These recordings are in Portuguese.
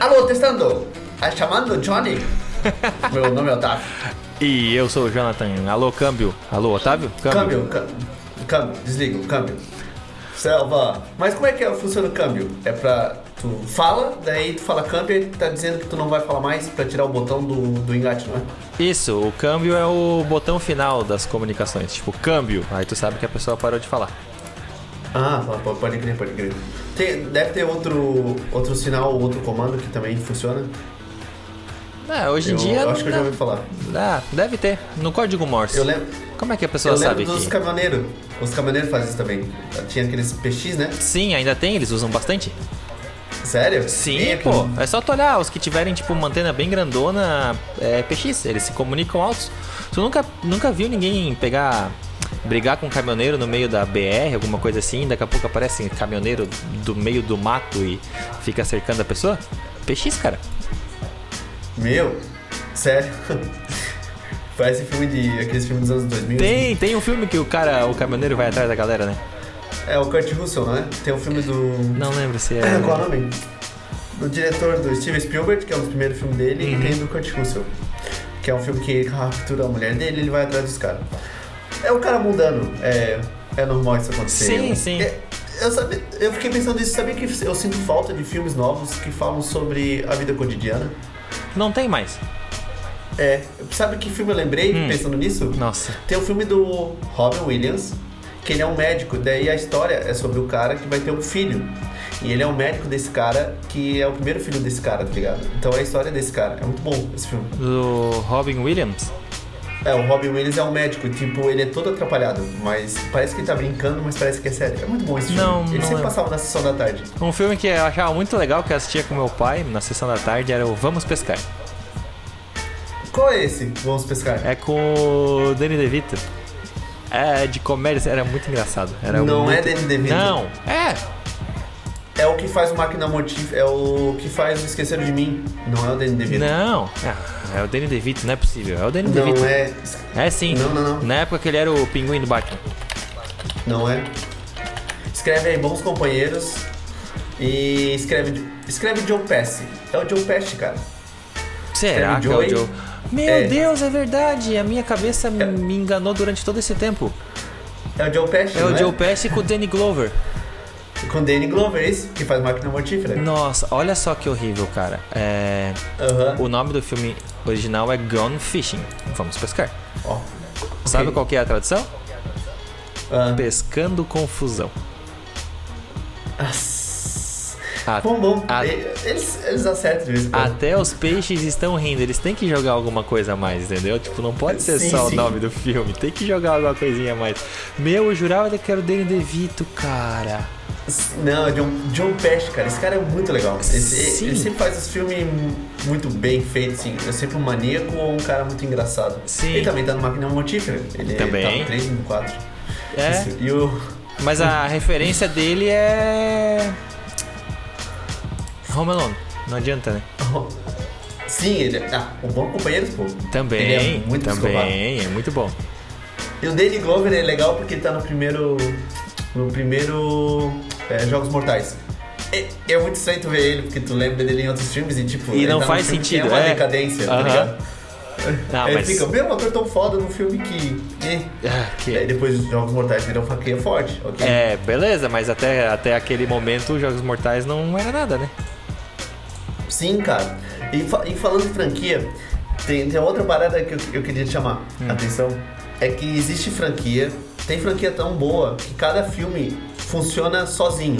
Alô, testando! Tá chamando Johnny? Meu nome é Otávio. E eu sou o Jonathan. Alô, câmbio. Alô, Otávio? Câmbio, câmbio. câmbio. Desliga o câmbio. Selva. Mas como é que é- funciona o câmbio? É pra. Tu fala, daí tu fala câmbio e tá dizendo que tu não vai falar mais pra tirar o botão do, do engate, não é? Isso, o câmbio é o botão final das comunicações. Tipo, câmbio. Aí tu sabe que a pessoa parou de falar. Ah, po- pode crer, pode crer. Tem, deve ter outro, outro sinal, outro comando que também funciona. É, hoje em Eu dia. acho que eu já ouvi falar. Ah, deve ter. No código Morse. Eu lembro. Como é que a pessoa eu sabe dos que. caminhoneiros. Os caminhoneiros fazem isso também. Tinha aqueles PX, né? Sim, ainda tem, eles usam bastante. Sério? Sim, E pô. É só tu olhar, os que tiverem, tipo, uma antena bem grandona, é PX, eles se comunicam altos. Tu nunca, nunca viu ninguém pegar, brigar com um caminhoneiro no meio da BR, alguma coisa assim, daqui a pouco aparece um caminhoneiro do meio do mato e fica cercando a pessoa? PX, cara. Meu, sério. Parece filme de. aqueles filmes dos anos 2000. Tem, tem um filme que o cara, o caminhoneiro vai atrás da galera, né? assim. É o Kurt Russell, não é? Tem um filme do. Não lembro se é. Qual é o nome? Do diretor do Steven Spielberg, que é um dos primeiros filmes dele, Uhum. e tem do Kurt Russell. Que é um filme que captura a mulher dele e ele vai atrás dos caras. É o cara mudando. É, é normal isso acontecer. Sim, Eu- sim. é- eu, sabe, eu fiquei pensando nisso, sabia que eu sinto falta de filmes novos que falam sobre a vida cotidiana? Não tem mais. É, sabe que filme eu lembrei Hum. pensando nisso? Nossa. Tem o filme do Robin Williams, que ele é um médico, daí a história é sobre o cara que vai ter um filho. E ele é um médico desse cara, que é o primeiro filho desse cara, tá ligado? Então é a história desse cara. É muito bom esse filme. Do Robin Williams. É, o Robin Williams é um médico, tipo, ele é todo atrapalhado, mas parece que ele tá brincando, mas parece que é sério. É muito bom esse filme. Não, ele não sempre lembro. passava na sessão da tarde. Um filme que eu achava muito legal, que eu assistia com meu pai na sessão da tarde, era o Vamos Pescar. Qual é esse? Vamos pescar. É com o Danny DeVito. É de comédia, era muito engraçado. Era Não muito... é Danny DeVito. Não, é. É o que faz o Máquina Motif, é o que faz o Esqueceram de Mim. Não é o Danny DeVito. Não. Ah, é o Danny DeVito, não é possível. É o Danny DeVito. Não é. É sim. Não, não, não. Na época que ele era o pinguim do Batman. Não é? Escreve aí Bons Companheiros e escreve, escreve Joe Pesci. É o Joe Pesci, cara. Será que é o? Joe? Meu É. Deus, é verdade. A minha cabeça me enganou durante todo esse tempo. É o Joe Pesci, É o Joe Pesci com o Danny Glover. Com Danny Glover, esse, que faz Máquina Mortífera. Nossa, olha só que horrível, cara. É... Aham. O nome do filme original é Gone Fishing. Vamos pescar. Ó. Sabe qual que é a tradução? Ah. Pescando confusão. Nossa. A- Bom, bom. a- Eles, eles acertam quando. Até os peixes estão rindo, eles têm que jogar alguma coisa a mais, entendeu? Tipo, não pode ser Sim, só sim. o nome do filme, tem que jogar alguma coisinha a mais. Meu, eu jurava que era o Danny DeVito, cara. Não, é John, John Pesci, cara. Esse cara é muito legal. Esse- Sim. ele sempre faz os filmes muito bem feitos, assim. É sempre um maníaco ou um cara muito engraçado. Sim. Ele também tá no Máquina Mortífera. Ele Também. tá no 3 e no 4. É, Isso. E o... mas a referência dele é. Home Alone. Não adianta, né? Sim, ele é... Ah, o Bom Companheiros, pô. Também, Ele é muito psicopata. também, é muito bom. E o Danny Glover é legal porque ele tá no primeiro... No primeiro... é, Jogos Mortais. É, é muito estranho tu ver ele, porque tu lembra dele em outros filmes e tipo... E ele não tá faz sentido, É uma é. decadência, tá Aham. ligado? Ah, Aí mas. fica, meu, um ator tão foda num filme que... Ah, que- Aí depois os Jogos Mortais viram faquinha forte, ok? É, beleza, mas até, até aquele momento os Jogos Mortais não era nada, né? Sim, cara. E, fa- e falando em franquia, tem, tem outra parada que eu, eu queria te chamar Hum. a atenção. É que existe franquia, tem franquia tão boa que cada filme funciona sozinho.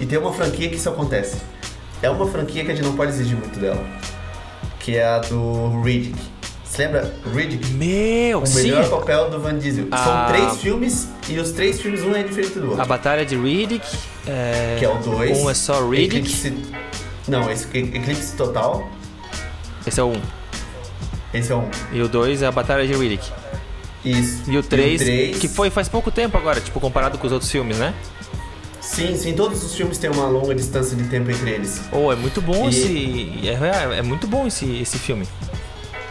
E tem uma franquia que isso acontece. É uma franquia que a gente não pode exigir muito dela. Que é a do Riddick. Você lembra? Riddick? Meu, O sim! melhor papel do Van Diesel. Ah. São três filmes e os três filmes um é diferente do outro. A Batalha de Riddick. É... Que é o 2. Um é só Riddick. Eclipse... Não, esse Eclipse Total. Esse é o 1. Um. Esse é um. E o 2 é a Batalha de Riddick. Isso. E o 3, três- que foi faz pouco tempo agora, tipo, comparado com os outros filmes, né? Sim, sim, todos os filmes têm uma longa distância de tempo entre eles. Oh, é muito bom E- esse. É, é muito bom esse, esse filme.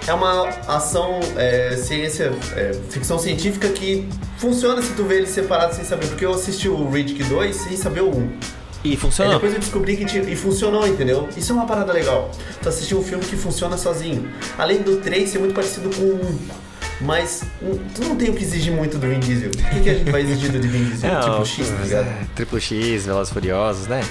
É uma ação, é, ciência, é, ficção científica que funciona se tu vê ele separado sem saber. Porque eu assisti o Riddick 2 sem saber o 1. E Aí funcionou. depois eu descobri que tinha. E funcionou, entendeu? Isso é uma parada legal. Tu assistir um filme que funciona sozinho. Além do 3 ser muito parecido com o 1. Mas hum, tu não tem o que exigir muito do Vin Diesel. O que, que a gente vai exigir do Vin Diesel? É, tipo X, tá ligado? é, Triplo X, Velozes Furiosos, né?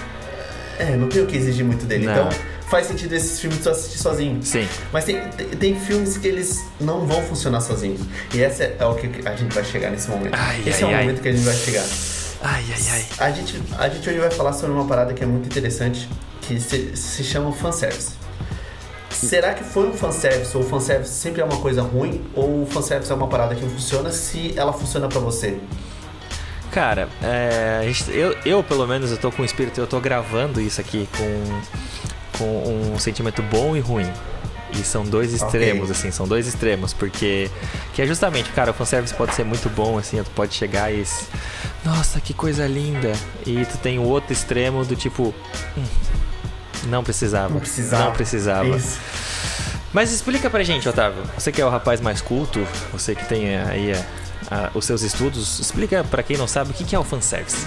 É, não tem o que exigir muito dele. Não. Então faz sentido esses filmes tu assistir sozinho. Sim. Mas tem, tem, tem filmes que eles não vão funcionar sozinhos. E essa é o que a gente vai chegar nesse momento. Ai, Esse ai, é o ai. momento que a gente vai chegar. Ai, ai, ai. A gente, a gente hoje vai falar sobre uma parada que é muito interessante, que se, se chama fanservice. Será que foi um fanservice ou o fanservice sempre é uma coisa ruim? Ou o fanservice é uma parada que funciona se ela funciona pra você? Cara, é, eu, eu, pelo menos, eu tô com o espírito, eu tô gravando isso aqui com, com um sentimento bom e ruim. E são dois extremos, Ok. assim, são dois extremos, porque que é justamente, cara, o fanservice pode ser muito bom, assim, tu pode chegar e. Nossa, que coisa linda! E tu tem o outro extremo do tipo. "Hum, não precisava. Não precisava. Não precisava. Isso. Mas explica pra gente, Otávio. Você que é o rapaz mais culto, você que tem aí a- a- os seus estudos, explica pra quem não sabe o que que é o fanservice.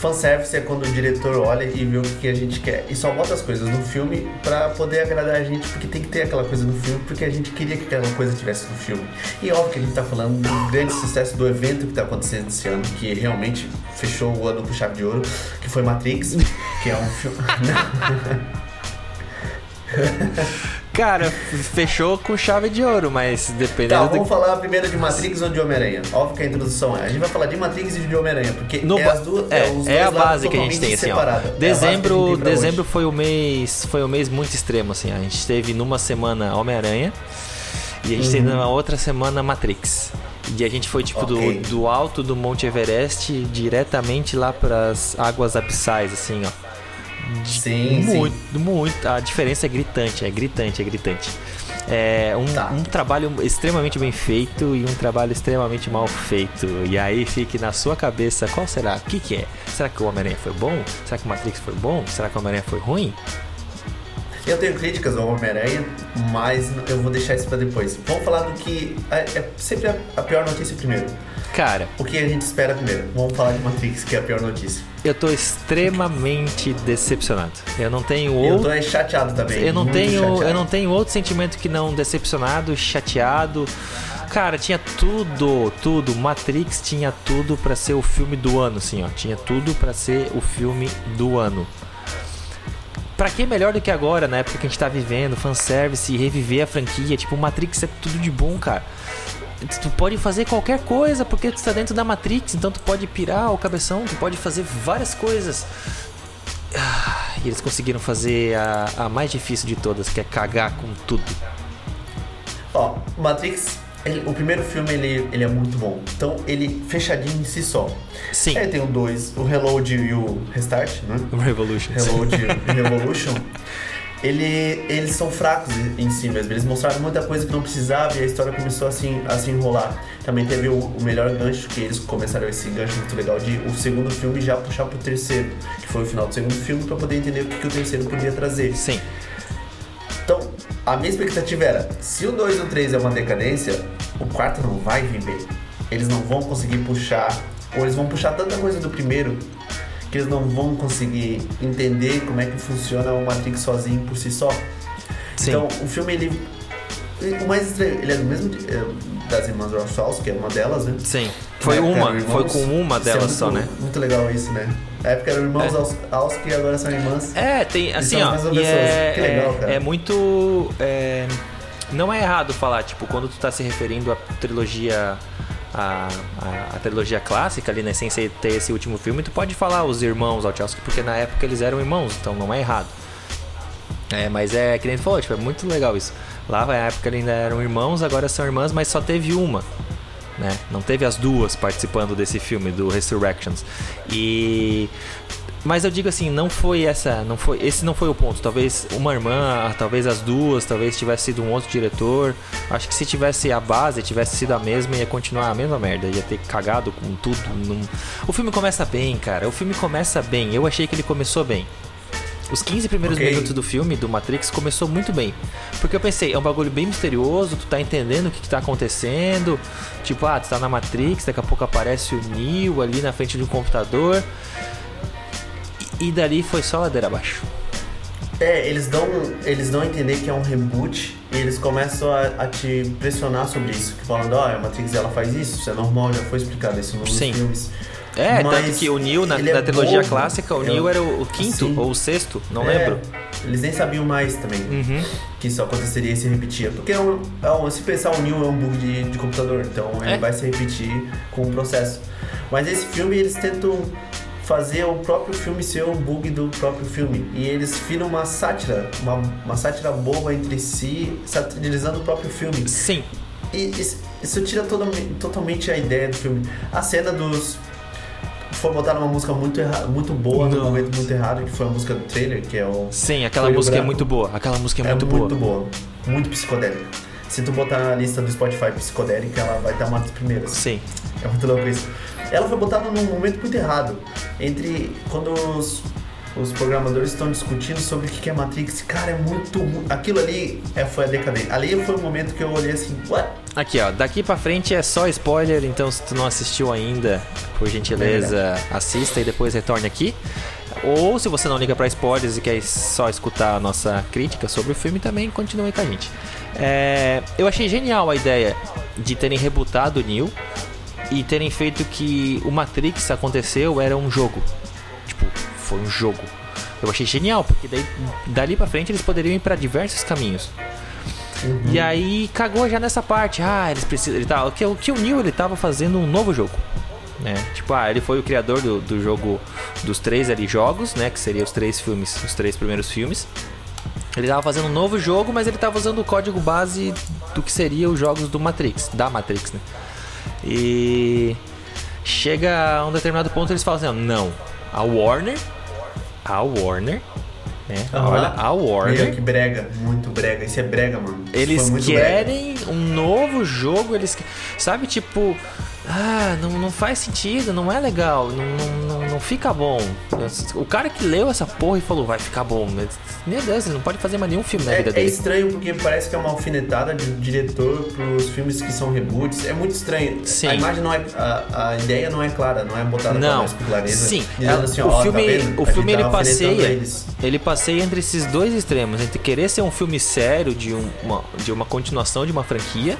Fanservice é quando o diretor olha e vê o que a gente quer e só bota as coisas no filme pra poder agradar a gente, porque tem que ter aquela coisa no filme, porque a gente queria que aquela coisa tivesse no filme. E é óbvio que a gente tá falando do grande sucesso do evento que tá acontecendo esse ano, que realmente fechou o ano com chave de ouro, que foi Matrix, que é um filme. Cara, fechou com chave de ouro, mas Tá, dependendo do vamos falar primeiro de Matrix ou de Homem-Aranha. Óbvio que a introdução é. A gente vai falar de Matrix e de Homem-Aranha, porque No é duas. é, os é a dois lados base que a gente tem, assim, ó. separada. É a a Dezembro, dezembro hoje. foi o mês, foi um mês muito extremo, assim. A gente teve numa semana Homem-Aranha e a gente Uhum. teve na outra semana Matrix. E a gente foi tipo Ok. do, do alto do Monte Everest diretamente lá para as águas abissais, assim, ó. Sim, muito, sim. muito. A diferença é gritante, é gritante, é gritante. É um, Tá. um trabalho extremamente bem feito e um trabalho extremamente mal feito. E aí fique na sua cabeça qual será? O que, que é? Será que o Homem-Aranha foi bom? Será que o Matrix foi bom? Será que o Homem-Aranha foi ruim? Eu tenho críticas ao Homem-Aranha, mas eu vou deixar isso pra depois. Vamos falar do que. É, é sempre a, a pior notícia primeiro. Cara, O que a gente espera primeiro. Vamos falar de Matrix, que é a pior notícia. eu tô extremamente decepcionado. Eu não tenho Eu outro. tô é chateado também. Eu não tenho, chateado. eu não tenho outro sentimento que não decepcionado, chateado. Cara, tinha tudo, tudo. Matrix tinha tudo pra ser o filme do ano, assim, ó. Tinha tudo pra ser o filme do ano. Pra que melhor do que agora, na época que a gente tá vivendo, fanservice reviver a franquia? Tipo, Matrix é tudo de bom, cara. Tu pode fazer qualquer coisa porque tu tá dentro da Matrix, então tu pode pirar o cabeção, tu pode fazer várias coisas. Ah, E eles conseguiram fazer a, a mais difícil de todas, que é cagar com tudo. Ó, Matrix, ele- o primeiro filme ele, ele é muito bom. Então ele fechadinho em si só. Sim. Aí tem o 2, o Reload e o Restart, né? Revolution. Reload e Revolution. Ele, eles são fracos em si mesmo. Eles mostraram muita coisa que não precisava e a história começou a se, a se enrolar. Também teve o, o melhor gancho, que eles começaram esse gancho muito legal de o segundo filme já puxar pro terceiro, que foi o final do segundo filme, pra poder entender o que, que o terceiro podia trazer. Sim. Então, a minha expectativa era, se o 2 e o 3 é uma decadência, o quarto não vai vir bem. Eles não vão conseguir puxar, ou eles vão puxar tanta coisa do primeiro que eles não vão conseguir entender como é que funciona o Matrix sozinho por si só. Sim. Então, o filme ele o mais estranho, ele é do mesmo é, das irmãs Wachowski, que é uma delas, né? Sim. Foi uma, eram foi irmãos. com uma é delas só, né? Muito legal isso, né? Na época eram irmãos É. Aus- Auski e agora são irmãs. É, tem assim, ó. e é, Que legal, é- cara. é muito. é, não é errado falar, tipo, quando tu tá se referindo à trilogia. A, a, a trilogia clássica ali, né, sem ser ter esse último filme, tu pode falar os irmãos Wachowski, porque na época eles eram irmãos, então não é errado. É, mas é que nem tu falou, tipo, é muito legal isso. Lá na época eles ainda eram irmãos, agora são irmãs, mas só teve uma. Né? Não teve as duas participando desse filme do Resurrections. E mas eu digo assim, não foi essa, não foi, esse não foi o ponto. Talvez uma irmã, talvez as duas, talvez tivesse sido um outro diretor. Acho que se tivesse a base, tivesse sido a mesma, ia continuar a mesma merda, ia ter cagado com tudo. Não- O filme começa bem, cara. O filme começa bem. Eu achei que ele começou bem. Os 15 primeiros Ok. minutos do filme, do Matrix, começou muito bem. Porque eu pensei, é um bagulho bem misterioso, tu tá entendendo o que, que tá acontecendo. Tipo, ah, tu tá na Matrix, daqui a pouco aparece o Neo ali na frente de um computador. E dali foi só ladeira abaixo. É, eles dão, eles dão a entender que é um reboot e eles começam a, a te pressionar sobre isso. Falando, ó, a Matrix ela faz isso, isso é normal, já foi explicado isso nos Sim. filmes. É, Mas tanto que o Neo, na, é na trilogia bobo. clássica, o É Neo era o, o quinto Sim. ou o sexto, não É, lembro. Eles nem sabiam mais também Uhum. que isso aconteceria e se repetia. Porque é é se pensar o Neo é um bug de, de computador, então ele É. vai se repetir com o processo. Mas esse filme eles tentam fazer o próprio filme ser um bug do próprio filme. E eles viram uma sátira, uma, uma sátira boba entre si, satirizando o próprio filme. Sim. E isso, isso tira totalmente, totalmente a ideia do filme. A cena dos. Foi botar uma música muito, erra, muito boa no momento muito errado, que foi a música do trailer, que é o. Sim, aquela música é Branco. muito boa. Aquela música é muito boa. Muito psicodélica. Se tu botar na lista do Spotify psicodélica, ela vai estar uma das primeiras. Sim. É muito louco isso. Ela foi botada num momento muito errado. Entre quando os, os programadores estão discutindo sobre o que é Matrix. Cara, é muito. Aquilo ali é, foi a decadência. Ali foi o momento que eu olhei assim, what? Aqui, ó, daqui pra frente é só spoiler, então se tu não assistiu ainda, por gentileza, assista e depois retorne aqui. Ou se você não liga pra spoilers e quer só escutar a nossa crítica sobre o filme, também continue com a gente. É, eu achei genial a ideia de terem rebutado o Neo e terem feito que o Matrix aconteceu era um jogo. Tipo, foi um jogo. Eu achei genial, porque daí, dali pra frente eles poderiam ir pra diversos caminhos. E aí cagou já nessa parte. Ah, eles precisam. Ele tá, o, que, o que o Neil ele tava fazendo um novo jogo. Né? Tipo, ah, ele foi o criador do, do jogo dos três ali jogos, né? Que seriam os três filmes, os três primeiros filmes. Ele tava fazendo um novo jogo, mas ele tava usando o código base do que seria os jogos do Matrix, da Matrix, né? E chega a um determinado ponto eles falam assim, não, a Warner, a Warner, né? Aham. Olha, a Warner Meio que brega, muito brega. Isso é brega, mano. Isso eles muito brega. querem um novo jogo, eles sabe tipo, ah, não, não faz sentido, não é legal, não, não, não, não fica bom. O cara que leu essa porra e falou vai ficar bom, meu Deus, ele não pode fazer mais nenhum filme na É, vida é dele. estranho porque parece que é uma alfinetada de diretor pros filmes que são reboots. É muito estranho. Sim. A imagem não é. A, a ideia não é clara, não é botada Não. mais clareza. Sim, ela- assim, o ó, filme, tá vendo? o A filme tá ele passeia, eles. ele passeia entre esses dois extremos, entre querer ser um filme sério de um- uma, de uma continuação de uma franquia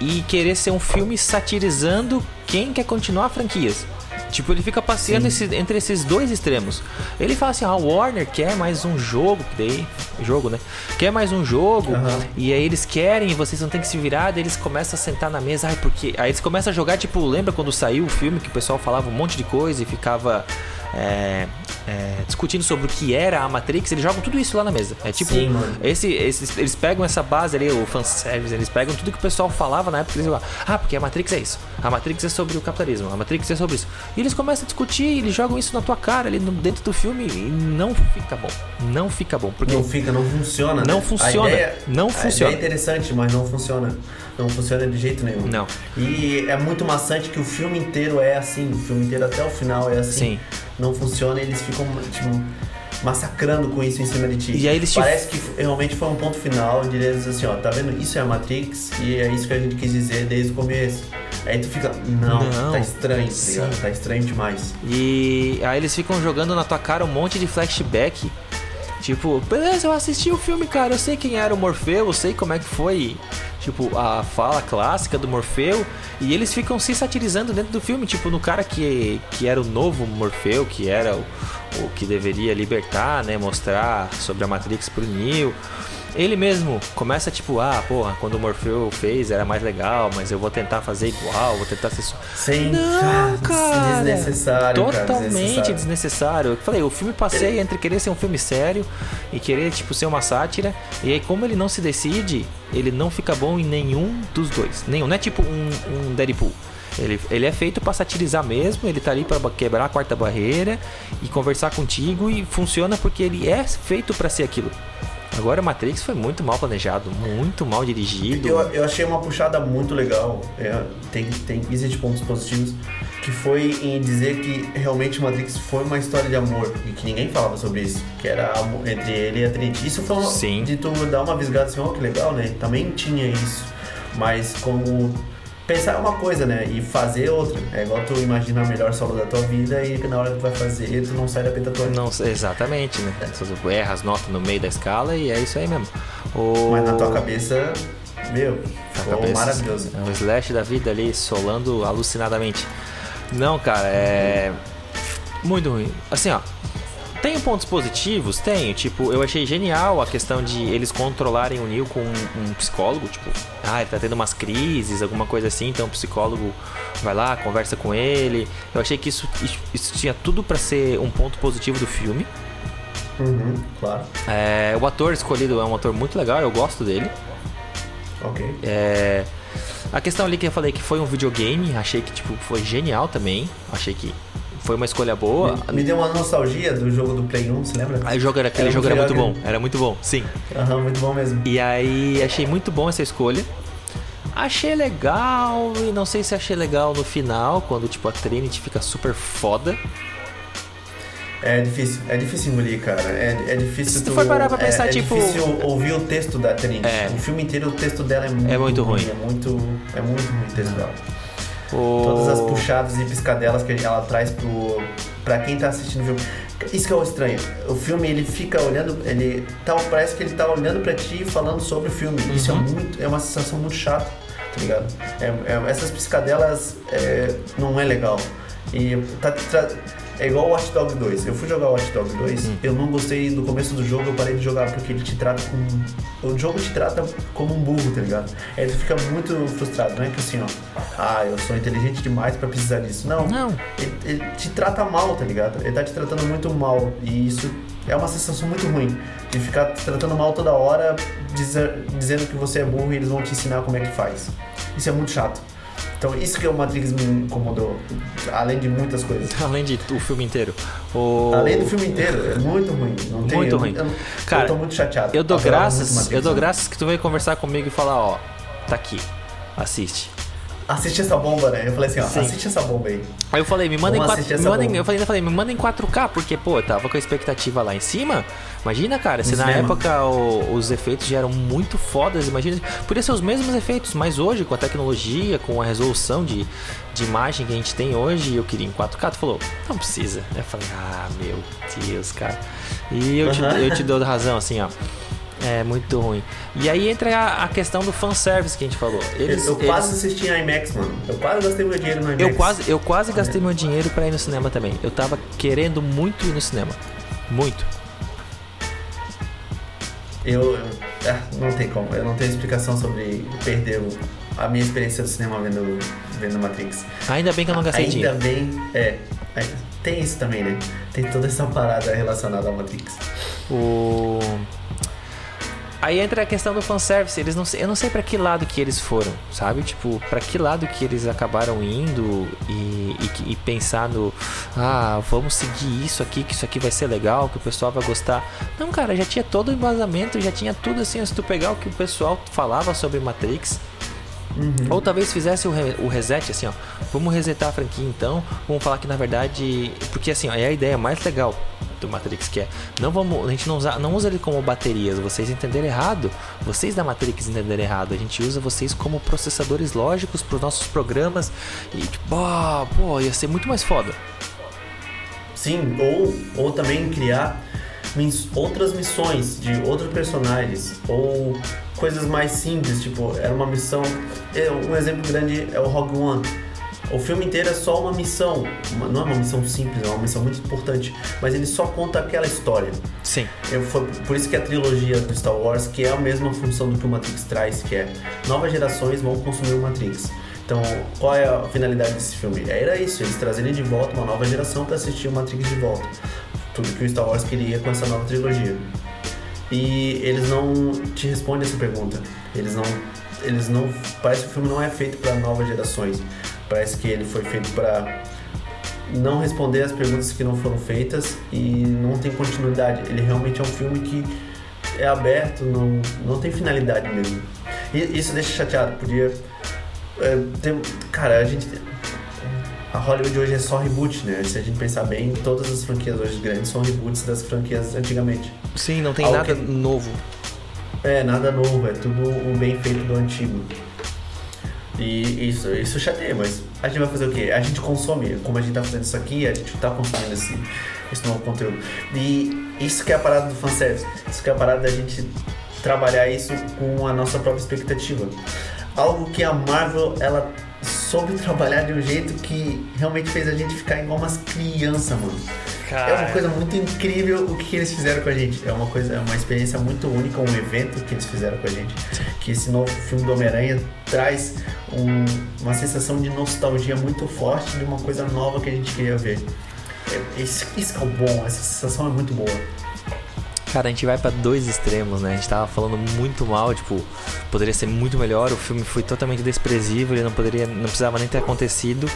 e querer ser um filme satirizando quem quer continuar franquias. Tipo, ele fica passeando esse- entre esses dois extremos. Ele fala assim: ah, a Warner quer mais um jogo, que daí, jogo, né? Quer mais um jogo, Aham. e aí eles querem, e vocês não tem que se virar, daí eles começam a sentar na mesa, ai, porque. Aí eles começam a jogar, tipo, lembra quando saiu o filme que o pessoal falava um monte de coisa e ficava. É, é, discutindo sobre o que era a Matrix, eles jogam tudo isso lá na mesa. É tipo, Sim, esse, esses, eles pegam essa base ali, o fanservice, eles pegam tudo que o pessoal falava na época, eles falam, ah, porque a Matrix é isso, a Matrix é sobre o capitalismo, a Matrix é sobre isso. E eles começam a discutir, eles jogam isso na tua cara ali no- dentro do filme e não fica bom. Não fica bom. Porque Não fica, não funciona. Não né? funciona, ideia, não a funciona. é interessante, mas não funciona. Não funciona de jeito nenhum. Não. E é muito maçante que o filme inteiro é assim. O filme inteiro até o final é assim. Sim. Não funciona e eles ficam, tipo, massacrando com isso em cima de ti. E aí eles te- Parece que realmente foi um ponto final de eles assim, ó, tá vendo? Isso é a Matrix e é isso que a gente quis dizer desde o começo. Aí tu fica, não, Não. tá estranho, tá? Tá estranho demais. E aí eles ficam jogando na tua cara um monte de flashback. Tipo, beleza, eu assisti o filme, cara, eu sei quem era o Morfeu, eu sei como é que foi, tipo, a fala clássica do Morfeu. E eles ficam se satirizando dentro do filme, tipo, no cara que, que era o novo Morfeu, que era o, o que deveria libertar, né, mostrar sobre a Matrix pro Neo. Ele mesmo começa tipo, ah, porra, quando o Morfeu fez era mais legal, mas eu vou tentar fazer igual, vou tentar ser. Sem Não, cara. desnecessário, Totalmente desnecessário. desnecessário. Eu falei, o filme passeia entre querer ser um filme sério e querer, tipo, ser uma sátira. E aí, como ele não se decide, ele não fica bom em nenhum dos dois. Nenhum. Não é tipo um, um Deadpool. Ele, ele é feito pra satirizar mesmo, ele tá ali pra quebrar a quarta barreira e conversar contigo e funciona porque ele é feito pra ser aquilo. Agora, Matrix foi muito mal planejado, muito mal dirigido. Eu, eu achei uma puxada muito legal. É, tem, tem, existe pontos positivos. Que foi em dizer que realmente Matrix foi uma história de amor. E que ninguém falava sobre isso. Que era entre ele e a Trinity. Isso foi uma, Sim. de tu dar uma visgada assim, ó, que legal, né? Também tinha isso. Mas como pensar é uma coisa, né? E fazer outra. É igual tu imagina a melhor solo da tua vida e na hora que tu vai fazer, tu não sai da pentatônica. Não, exatamente, né? Tu erra as notas no meio da escala e é isso aí mesmo. O... Mas na tua cabeça, meu, ficou cabeça, maravilhoso. É um slash da vida ali, solando alucinadamente. Não, cara, é. Muito ruim. Assim, ó. Tem pontos positivos? Tenho. Tipo, eu achei genial a questão de eles controlarem o Neil com um, um, psicólogo. Tipo, ah, ele tá tendo umas crises, alguma coisa assim. Então o psicólogo vai lá, conversa com ele. Eu achei que isso, isso, isso tinha tudo para ser um ponto positivo do filme. Uhum, claro. É, o ator escolhido é um ator muito legal, eu gosto dele. Ok. É, a questão ali que eu falei que foi um videogame, achei que tipo, foi genial também. Achei que foi uma escolha boa. Me, me, deu uma nostalgia do jogo do Play 1, você lembra? Aí o jogo era, aquele era jogo era muito bom, era muito bom, sim. Aham, uhum, muito bom mesmo. E aí achei muito bom essa escolha. Achei legal, e não sei se achei legal no final, quando tipo a Trinity fica super foda. É difícil, é difícil engolir, cara. É, é difícil. Se tu, for parar pra pensar, é, tipo. É difícil ouvir o texto da Trinity. É. O filme inteiro, o texto dela é muito, é muito ruim. ruim. É muito, é muito ruim o texto dela. O... Todas as puxadas e piscadelas que ela traz pro, pra quem tá assistindo o filme. Isso que é o estranho. O filme ele fica olhando, ele tá, parece que ele tá olhando pra ti e falando sobre o filme. Uhum. Isso é muito, é uma sensação muito chata, tá ligado? É, é, essas piscadelas é, não é legal. E tá, tá é igual o Watch Dogs 2. Eu fui jogar o Watch Dogs 2, hum. eu não gostei do começo do jogo, eu parei de jogar porque ele te trata como. O jogo te trata como um burro, tá ligado? Aí tu fica muito frustrado, não é que assim, ó, ah, eu sou inteligente demais para precisar disso. Não. Não. Ele, ele, te trata mal, tá ligado? Ele tá te tratando muito mal. E isso é uma sensação muito ruim. De ficar te tratando mal toda hora, dizer, dizendo que você é burro e eles vão te ensinar como é que faz. Isso é muito chato. Então isso que o Matrix me incomodou, além de muitas coisas. Além de o filme inteiro. O... Além do filme inteiro, é muito ruim. Não tem, muito eu, ruim. Eu, Cara, eu tô muito chateado. Eu dou graças, Matrix, eu dou né? graças que tu veio conversar comigo e falar, ó, tá aqui, assiste assiste essa bomba, né? Eu falei assim, ó, Sim. assiste essa bomba aí. Aí eu falei, me manda em 4 me manda eu falei, falei, me manda em 4K, porque, pô, eu tava com a expectativa lá em cima. Imagina, cara, se na época o, os efeitos já eram muito fodas, imagina. Podia ser os mesmos efeitos, mas hoje, com a tecnologia, com a resolução de, de imagem que a gente tem hoje, eu queria em 4K. Tu falou, não precisa. Eu falei, ah, meu Deus, cara. E eu, te, eu te dou razão, assim, ó. É muito ruim. E aí entra a, questão do fanservice que a gente falou. Eles, eu, eu eles... quase assisti em IMAX, mano. Eu quase gastei meu dinheiro no IMAX. Eu quase, eu quase gastei meu dinheiro pra ir no cinema também. Eu tava querendo muito ir no cinema. Muito. Eu. eu ah, não tem como. Eu não tenho explicação sobre perder o, a minha experiência do cinema vendo, vendo Matrix. Ainda bem que eu não gastei Ainda dinheiro. Ainda bem. É. Tem isso também, né? Tem toda essa parada relacionada à Matrix. O. Aí entra a questão do fanservice. Eles não, eu não sei para que lado que eles foram, sabe? Tipo, para que lado que eles acabaram indo e, e, e, pensar no. Ah, vamos seguir isso aqui, que isso aqui vai ser legal, que o pessoal vai gostar. Não, cara, já tinha todo o embasamento, já tinha tudo assim. Se tu pegar o que o pessoal falava sobre Matrix. Uhum. Ou talvez fizesse o, re, o, reset, assim, ó. Vamos resetar a franquia então. Vamos falar que na verdade. Porque assim, ó, é a ideia mais legal do Matrix, que é não vamos, a gente não usa, não usa ele como baterias, vocês entenderam errado, vocês da Matrix entenderam errado, a gente usa vocês como processadores lógicos para os nossos programas e tipo, oh, pô, ia ser muito mais foda. Sim, ou, ou também criar outras missões de outros personagens ou coisas mais simples, tipo, era uma missão, é, um exemplo grande é o Rogue One o filme inteiro é só uma missão, uma, não é uma missão simples, é uma missão muito importante, mas ele só conta aquela história. Sim. Eu, foi, por isso que a trilogia do Star Wars, que é a mesma função do que o Matrix traz, que é novas gerações vão consumir o Matrix. Então, qual é a finalidade desse filme? Era isso, eles trazerem de volta uma nova geração para assistir o Matrix de volta. Tudo que o Star Wars queria com essa nova trilogia. E eles não te respondem essa pergunta. Eles não eles não parece que o filme não é feito para novas gerações Parece que ele foi feito para não responder as perguntas que não foram feitas e não tem continuidade. Ele realmente é um filme que é aberto, não, não tem finalidade mesmo. E isso deixa chateado, podia. É, cara, a gente. A Hollywood hoje é só reboot, né? Se a gente pensar bem, todas as franquias hoje grandes são reboots das franquias antigamente. Sim, não tem Algo nada que... novo. É, nada novo, é tudo o bem feito do antigo. E isso, isso chateia, mas a gente vai fazer o quê? A gente consome, como a gente tá fazendo isso aqui, a gente tá consumindo esse, esse novo conteúdo. E isso que é a parada do fanservice, isso que é a parada da gente trabalhar isso com a nossa própria expectativa. Algo que a Marvel, ela soube trabalhar de um jeito que realmente fez a gente ficar igual umas crianças, mano. Cara. É uma coisa muito incrível o que eles fizeram com a gente. É uma coisa, é uma experiência muito única, um evento que eles fizeram com a gente. Que esse novo filme do Homem-Aranha traz um- uma sensação de nostalgia muito forte de uma coisa nova que a gente queria ver. É- Isso, isso é o bom, essa sensação é muito boa. Cara, a gente vai pra dois extremos, né? A gente tava falando muito mal, tipo, poderia ser muito melhor, o filme foi totalmente desprezível, ele não poderia, não precisava nem ter acontecido.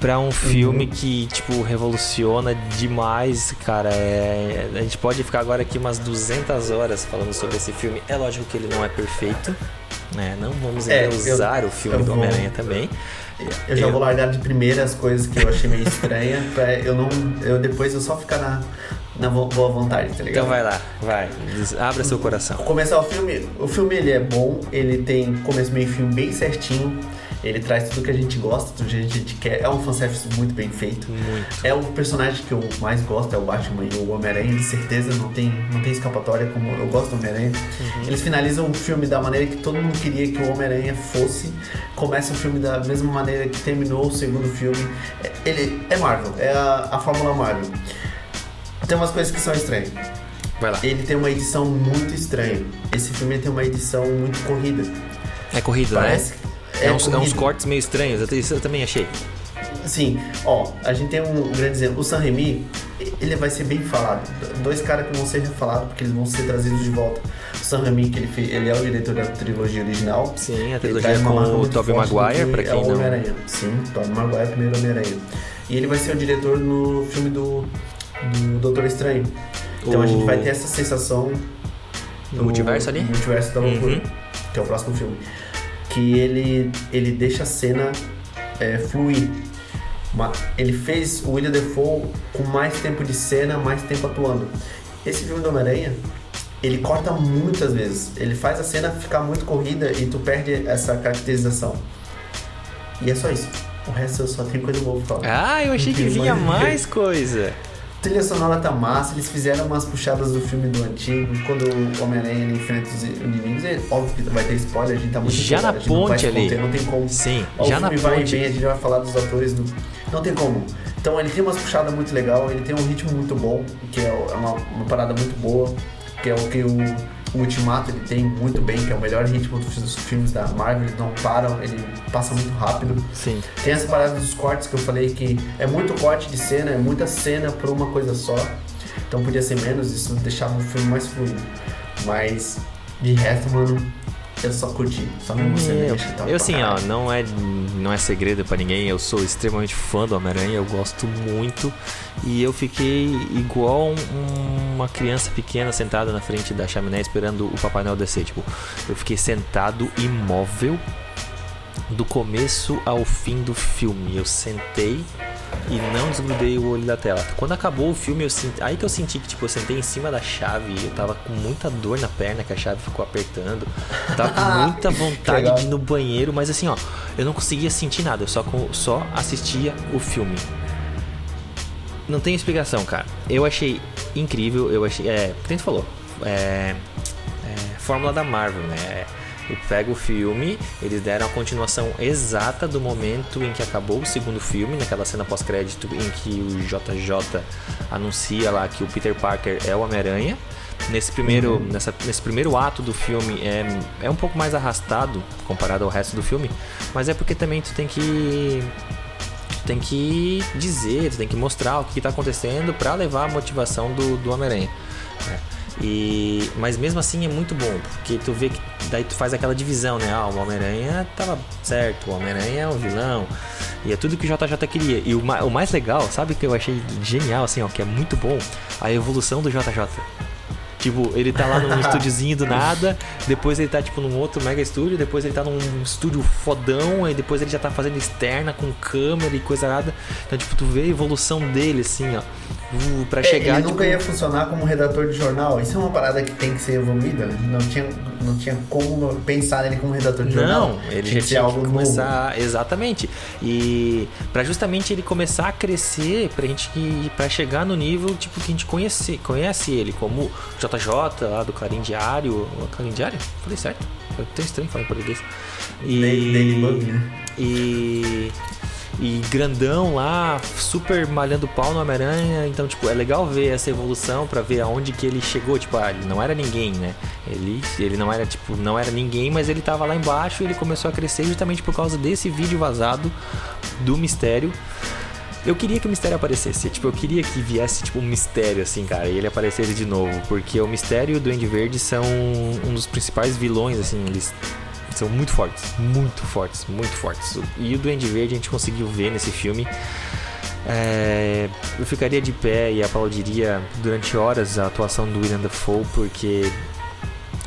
Pra um filme que, tipo, revoluciona demais, cara. É... A gente pode ficar agora aqui umas 200 horas falando sobre esse filme. É lógico que ele não é perfeito, né? Não vamos É, usar o filme do vou- Homem-Aranha também. Eu já Eu- vou largar de primeira as coisas que eu achei meio estranha, pra eu não. Eu depois eu só ficar na, na boa vontade, tá ligado? Então vai lá, vai. Abra seu coração. Começar o filme, o filme ele é bom, ele tem começo, meio e fim bem certinho, ele traz tudo que a gente gosta, tudo que a gente quer, é um fanservice muito bem feito. Muito. É o personagem que eu mais gosto, é o Batman e o Homem-Aranha, de certeza, não tem, não tem escapatória, como eu gosto do Homem-Aranha. Eles finalizam o filme da maneira que todo mundo queria que o Homem-Aranha fosse, começa o filme da mesma maneira que terminou o segundo filme. É- Ele é Marvel, é a, a fórmula Marvel. Tem umas coisas que são estranhas. Vai lá. Ele tem uma edição muito estranha. Esse filme tem uma edição muito corrida. É corrida, Parece. né? É, uns, é uns cortes meio estranhos, eu- isso eu também achei. Sim, ó, a gente tem um grande exemplo. O San Remi, ele vai ser bem falado. Dois caras que vão ser falados porque eles vão ser trazidos de volta. O San Remi, que ele, fez, ele é o diretor da trilogia original. Sim, a trilogia uma com o Tobey Maguire, pra é quem o não. Homem-Aranha. Sim, Tobey Maguire, primeiro Homem-Aranha. E ele vai ser o diretor no filme do, do Doutor Estranho. Então a O- gente vai ter essa sensação No multiverso ali? Multiverso da loucura, Uhum. que é o próximo filme. Que ele, ele deixa a cena é, fluir. Ma- Ele fez o William Defoe com mais tempo de cena, mais tempo atuando. Esse filme do Homem-Aranha, ele corta muitas vezes. Ele faz a cena ficar muito corrida e tu perde essa caracterização. E é só isso. O resto eu só tenho coisa boa pra falar. Ah, eu achei que vinha mais coisa. Trilha sonora tá massa, eles fizeram umas puxadas do filme do antigo, quando o Homem-Aranha enfrenta os inimigos, é óbvio que vai ter spoiler, a gente tá muito Já na ponte ali. conter, não tem como. Sim, Ó, já o na filme vai ponte. vem, a gente vai falar dos atores do... Não tem como. Então ele tem umas puxadas muito legal, ele tem um ritmo muito bom, que é uma, uma parada muito boa, que é o que o, o Ultimato ele tem muito bem, que é o melhor ritmo dos, filmes da Marvel, eles não param, ele passa muito rápido. Sim. Tem essa parada dos cortes que eu falei que é muito corte de cena, é muita cena por uma coisa só. Então podia ser menos, isso deixava o filme mais fluido. Mas de resto, mano, eu só curti. Só me emocionei. Eu, top eu pra assim, ó, não é, não é segredo pra ninguém, eu sou extremamente fã do Homem-Aranha, eu gosto muito. E eu fiquei igual um- uma criança pequena sentada na frente da chaminé esperando o Papai Noel descer. Tipo, eu fiquei sentado imóvel do começo ao fim do filme. Eu sentei e não desgrudei o olho da tela. Quando acabou o filme, eu senti, aí que eu senti que tipo, eu sentei em cima da chave, eu tava com muita dor na perna, que a chave ficou apertando. Eu tava com muita vontade de ir no banheiro, mas assim, ó, eu não conseguia sentir nada, eu só, só assistia o filme. Não tem explicação, cara. Eu achei incrível, eu achei. É, o que a gente falou. É, é, fórmula da Marvel, né? Eu pego o filme, eles deram a continuação exata do momento em que acabou o segundo filme, naquela cena pós-crédito em que o JJ anuncia lá que o Peter Parker é o Homem-Aranha. Nesse primeiro, nessa, nesse primeiro ato do filme é, é um pouco mais arrastado comparado ao resto do filme, mas é porque também tu tem que tu tem que dizer, tu tem que mostrar o que está acontecendo para levar a motivação do, do Homem-Aranha. né? E, mas mesmo assim é muito bom, porque tu vê que daí tu faz aquela divisão, né? Ah, o Homem-Aranha tava certo, o Homem-Aranha é um vilão. E é tudo que o JJ queria. E o, o mais legal, sabe o que eu achei genial, assim, ó, que é muito bom? A evolução do JJ. Tipo, ele tá lá num estúdiozinho do nada, depois ele tá, tipo, num outro mega estúdio, depois ele tá num estúdio fodão, aí depois ele já tá fazendo externa com câmera e coisa nada. Então, tipo, tu vê a evolução dele, assim, ó. Uh, pra É, chegar, ele nunca tipo, ia funcionar como redator de jornal. Isso é uma parada que tem que ser evoluída. Não tinha, não tinha como pensar nele como redator de jornal. Não, ele tinha que ser algo que novo. começar exatamente. E para justamente ele começar a crescer, pra gente para chegar no nível tipo que a gente conhece, conhece ele como JJ lá do Clarim Diário, Clarim Diário? Falei certo? Eu tenho estranho falar em português. Daily Bug, né? E e grandão lá, super malhando pau no Homem-Aranha. Então, tipo, é legal ver essa evolução pra ver aonde que ele chegou. Tipo, ah, ele não era ninguém, né? Ele, ele não era, tipo, não era ninguém, mas ele tava lá embaixo e ele começou a crescer justamente por causa desse vídeo vazado do mistério. Eu queria que o mistério aparecesse, tipo, eu queria que viesse tipo um mistério assim, cara, e ele aparecesse de novo, porque o mistério e o Duende Verde são um dos principais vilões, assim, eles são muito fortes, muito fortes, muito fortes. E o Duende Verde a gente conseguiu ver nesse filme. É, eu ficaria de pé e aplaudiria durante horas a atuação do William Dafoe, porque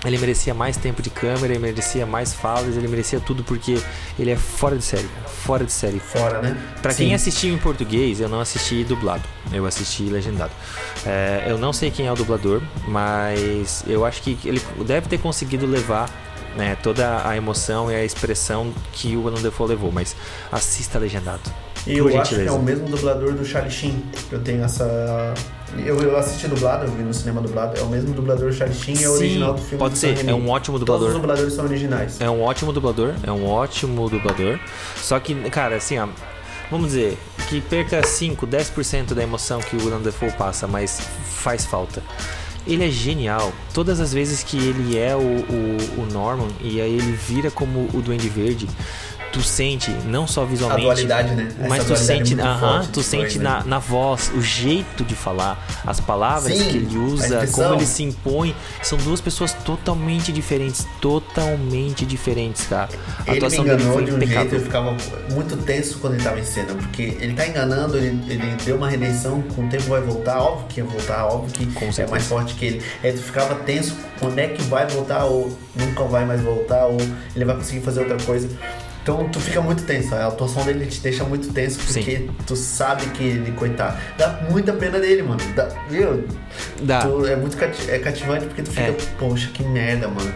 ele merecia mais tempo de câmera, ele merecia mais falas, ele merecia tudo porque ele é fora de série, fora de série. Fora, né? Pra Sim. quem assistiu em português, eu não assisti dublado, eu assisti legendado. É, eu não sei quem é o dublador, mas eu acho que ele deve ter conseguido levar né, toda a emoção e a expressão que o Willem Dafoe levou, mas assista legendado. E eu acho que é gentileza. o mesmo dublador do Charlie Sheen. Eu tenho essa. Eu, eu assisti dublado, eu vi no cinema dublado. É o mesmo dublador do Charlie Sheen, é o original do filme. pode ser, é um ótimo Todos dublador. os dubladores são originais. É um ótimo dublador, é um ótimo dublador. Só que, cara, assim, ó, vamos dizer que perca 5, 10% da emoção que o Willem Dafoe passa, mas faz falta. Ele é genial. Todas as vezes que ele é o, o, o Norman e aí ele vira como o Duende Verde, tu sente, não só A visualmente, dualidade, né? Essa mas tu dualidade sente, aham, forte tu sente dois, na, né? na voz, o jeito de falar, as palavras Sim, que ele a usa, como ele se impõe. São duas pessoas totalmente diferentes, totalmente diferentes, cara. A Ele me atuação dele enganou foi de um jeito, eu ficava muito tenso quando ele tava em cena, porque ele tá enganando, ele, ele deu uma redenção, com o tempo vai voltar, óbvio que ia voltar, óbvio que Com é certeza. mais forte que ele. Aí tu ficava tenso, quando é que vai voltar, ou nunca vai mais voltar, ou ele vai conseguir fazer outra coisa. Então tu fica muito tenso, a atuação dele te deixa muito tenso, porque Sim. tu sabe que ele, coitado, dá muita pena dele, mano. Dá, viu? Dá. Tu- é muito cati- é cativante porque tu fica, É. poxa, que merda, mano.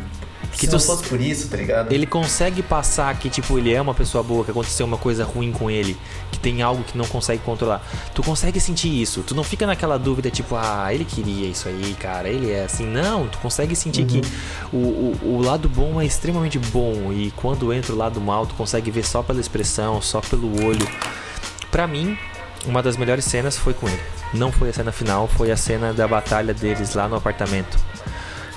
Que Se tu não fosse por isso, tá ligado? Ele consegue passar que, tipo, ele é uma pessoa boa, que aconteceu uma coisa ruim com ele, que tem algo que não consegue controlar. Tu consegue sentir isso. Tu não fica naquela dúvida, tipo, ah, ele queria isso aí, cara, ele é assim. Não, tu consegue sentir que o, o, o lado bom é extremamente bom. E quando entra o lado mal, tu consegue ver só pela expressão, só pelo olho. Pra mim, uma das melhores cenas foi com ele. Não foi a cena final, foi a cena da batalha deles lá no apartamento.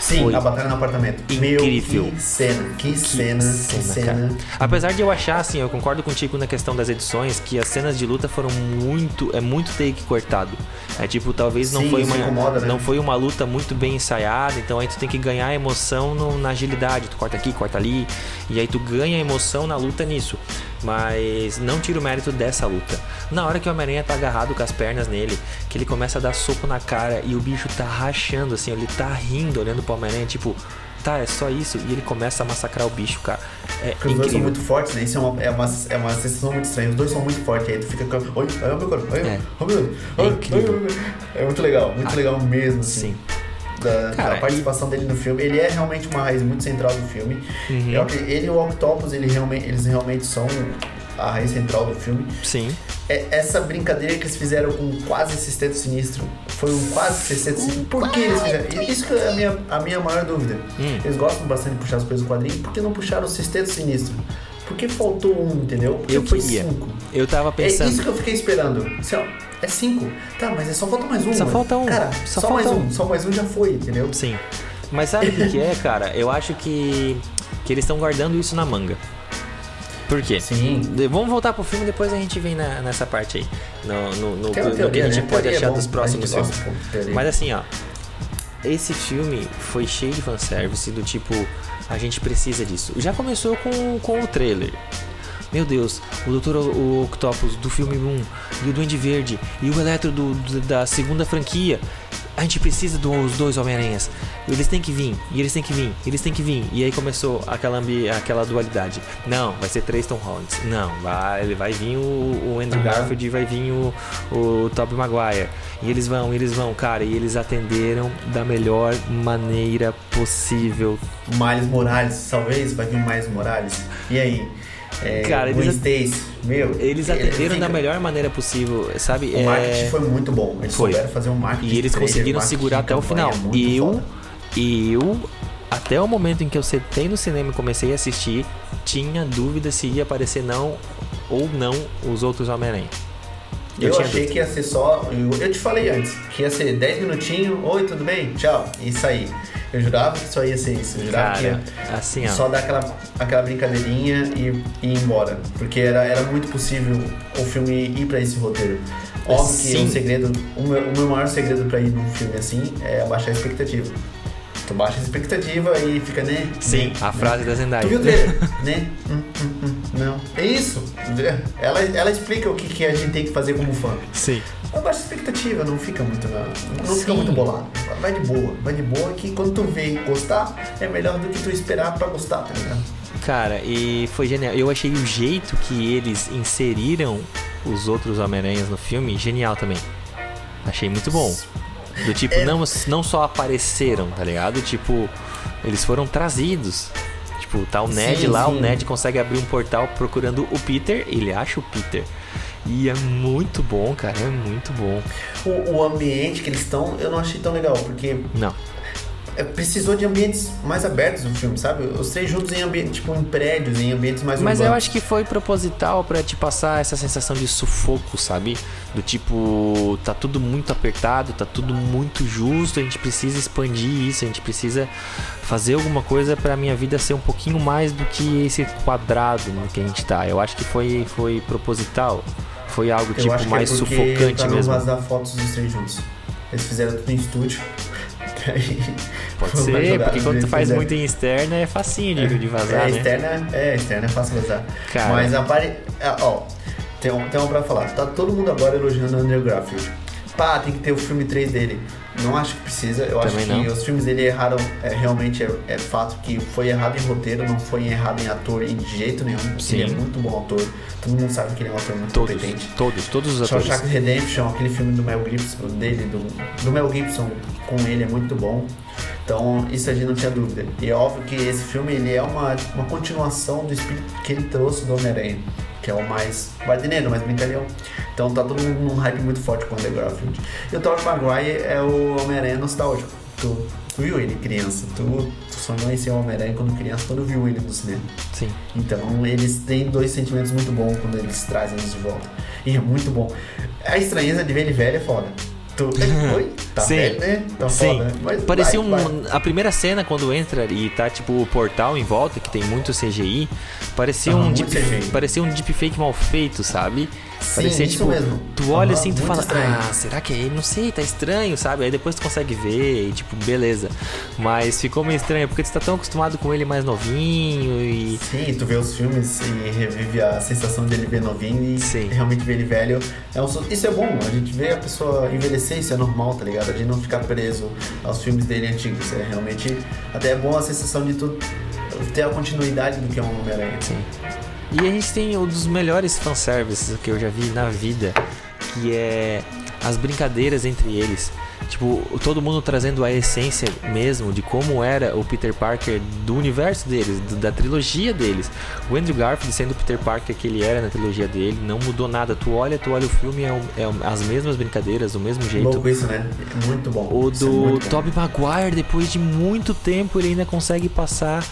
Sim, Foi a batalha no apartamento. incrível. Meu, que cena, que, cena, que cena. cara. Apesar de eu achar, assim, eu concordo contigo na questão das edições, que as cenas de luta foram muito. É muito take cortado. É tipo, talvez não Sim, foi uma. incomoda, né? Não foi uma luta muito bem ensaiada, então aí tu tem que ganhar emoção no- na agilidade. Tu corta aqui, corta ali. E aí tu ganha emoção na luta nisso. Mas não tira o mérito dessa luta. Na hora que o Homem-Aranha tá agarrado com as pernas nele, que ele começa a dar soco na cara e o bicho tá rachando, assim, ele tá rindo, olhando pro Homem-Aranha, tipo, tá, é só isso. E ele começa a massacrar o bicho, cara. É Porque os dois são incrível. muito fortes, né? Isso é uma, é uma, é uma sensação muito estranha. Os dois são muito fortes, aí tu fica com. Oi, olha o meu corpo, olha, É. olha o meu olha, incrível. olha, olha. É muito legal, muito Ah, legal mesmo, assim. Sim. Da, da participação dele no filme. Ele é realmente uma raiz muito central do filme. Uhum. Eu ele e o Octopus, ele realmente, eles realmente são a raiz central do filme. Sim. É- essa brincadeira que eles fizeram com quase sexteto sinistro foi um quase sexteto sinistro. Por que eles fizeram? Isso que é a minha, a minha maior dúvida. Hum. Eles gostam bastante de puxar as coisas do quadrinho, por que não puxaram o sexteto sinistro? Por que faltou um, entendeu? Por que Eu foi queria. cinco? Eu tava É pensando. isso que eu fiquei esperando. Assim, ó, é cinco. Tá, mas é só falta mais um. Só mano. falta um. Cara, Só só, mais um. um. Só mais um já foi, entendeu? Sim. Mas sabe o que, é, cara? Eu acho que, que eles estão guardando isso na manga. Por quê? Sim. Vamos voltar pro filme, depois a gente vem na- nessa parte aí. No, no, no- Tem uma no que teoria, a gente né? pode Teoria é achar bom, dos próximos filmes. teoria. Mas assim, ó. Esse filme foi cheio de fanservice, do tipo, a gente precisa disso. Já começou com, com o trailer. Meu Deus, o Dr. O Octopus do filme 1, e o Duende Verde, e o Eletro do, do- da segunda franquia. a gente precisa dos dois Homem-Aranhas. Eles têm que vir, e eles têm que vir, eles têm que vir. E aí começou aquela, ambi aquela dualidade. Não, vai ser três Tom Hollands. Não, vai, ele vai vir o, o Andrew uhum. Garfield e vai vir o, o Tobey Maguire. E eles vão, eles vão, cara, e eles atenderam da melhor maneira possível. Miles Morales, talvez vai vir Miles Morales. E aí? É, Cara, eles, Stace, meu, eles atenderam fica... da melhor maneira possível, sabe? O é... marketing foi muito bom. Eles foi. souberam fazer um marketing. E eles conseguiram segurar até o final. É eu, eu, até o momento em que eu sentei no cinema e comecei a assistir, tinha dúvida se ia aparecer não ou não os outros Homem-Aranha. Eu, eu achei dúvida. que ia ser só. Eu, eu te falei antes, que ia ser 10 minutinhos, oi, tudo bem? Tchau. E isso aí. Eu jurava que só ia ser isso. Eu jurava Cara, que ia assim, só dar aquela, aquela brincadeirinha e, e ir embora. Porque era, era muito possível o filme ir pra esse roteiro. Óbvio Sim. que o segredo, o meu, o meu maior segredo pra ir num filme assim é abaixar a expectativa. Tu baixa a expectativa e fica, né? Sim, né, a né. frase da Zendaya. Tu viu dele? né? Hum, hum, hum. É isso. Ela, ela explica o que, que a gente tem que fazer como fã. Sim. Abaixa a expectativa, não fica muito, não, não fica muito bolado. Vai de boa, vai de boa que quando tu vê gostar, é melhor do que tu esperar pra gostar, tá ligado? Cara, e foi genial. Eu achei o jeito que eles inseriram os outros Homem-Aranhas no filme genial também. Achei muito bom. Do tipo, é... não, não só apareceram, tá ligado? Tipo, eles foram trazidos. Tipo, tá o Ned sim, lá, sim. o Ned consegue abrir um portal procurando o Peter, ele acha o Peter. E é muito bom, cara, é muito bom. O, o ambiente que eles estão, eu não achei tão legal, porque. Não precisou de ambientes mais abertos no filme, sabe? Os três juntos em ambiente, tipo, em prédios, em ambientes mais Mas urbanos. eu acho que foi proposital para te passar essa sensação de sufoco, sabe? Do tipo, tá tudo muito apertado, tá tudo muito justo, a gente precisa expandir isso, a gente precisa fazer alguma coisa para minha vida ser um pouquinho mais do que esse quadrado no que a gente tá. Eu acho que foi foi proposital. Foi algo eu tipo mais é sufocante mesmo. Pra não vazar fotos dos três juntos. Eles fizeram tudo em estúdio. Pode ser, porque quando tu faz muito em externa é facinho de, de vazar, é, né? Externa, é, externa é fácil vazar. Cara. Mas a pare... É, ó, tem, um, tem um pra falar. Tá todo mundo agora elogiando o Andrew Garfield. Pá, tem que ter o filme 3 dele. Não acho que precisa. Eu Também acho que não. os filmes dele erraram. É, realmente é, é, fato que foi errado em roteiro, não foi errado em ator em de jeito nenhum. Sim. Ele é muito bom ator. Todo mundo sabe que ele é um ator muito todos, competente. Todos, todos os atores. Shawshank Redemption, aquele filme do Mel Gibson, dele, do, do Mel Gibson com ele é muito bom. Então, isso a gente não tinha dúvida. E é óbvio que esse filme ele é uma, uma continuação do espírito que ele trouxe do Homem-Aranha, que é o mais bardineiro, mais brincalhão. Então tá todo mundo num hype muito forte com o Andrew Garfield. E o Tobey Maguire é o Homem-Aranha nostálgico. Tu, tu, viu ele criança, tu, tu sonhou em ser o Homem-Aranha quando criança, quando viu ele no cinema. Sim. Então eles têm dois sentimentos muito bons quando eles trazem eles de volta. E é muito bom. A estranheza de ver ele velho é foda. Tu... Oi? Tá Sim. Velho, né? Tá Sim. Foda, Mas Parecia vai, um. Vai. A primeira cena quando entra e tá tipo o portal em volta, que tem muito CGI, parecia, um, deep, CGI. parecia um deepfake mal feito, sabe? Sim, Parecia, tipo, mesmo. tu olha uhum, assim e tu fala, estranho. ah, será que é ele? Não sei, tá estranho, sabe? Aí depois tu consegue ver e tipo, beleza. Mas ficou meio estranho, porque tu tá tão acostumado com ele mais novinho e. Sim, tu vê os filmes e revive a sensação dele ver novinho e Sim. realmente ver ele velho. É um... Isso é bom, a gente vê a pessoa envelhecer, isso é normal, tá ligado? A gente não ficar preso aos filmes dele antigos. É realmente. Até é bom a sensação de tu ter a continuidade do que é um Homem-Aranha. Sim. E a gente tem um dos melhores fanservices que eu já vi na vida, que é as brincadeiras entre eles. Tipo, todo mundo trazendo a essência mesmo de como era o Peter Parker do universo deles, do, da trilogia deles. O Andrew Garfield sendo o Peter Parker que ele era na trilogia dele, não mudou nada. Tu olha, tu olha o filme, é, é as mesmas brincadeiras, do mesmo jeito. Louco isso, né? É muito bom. O do é Tobey Maguire, depois de muito tempo, ele ainda consegue passar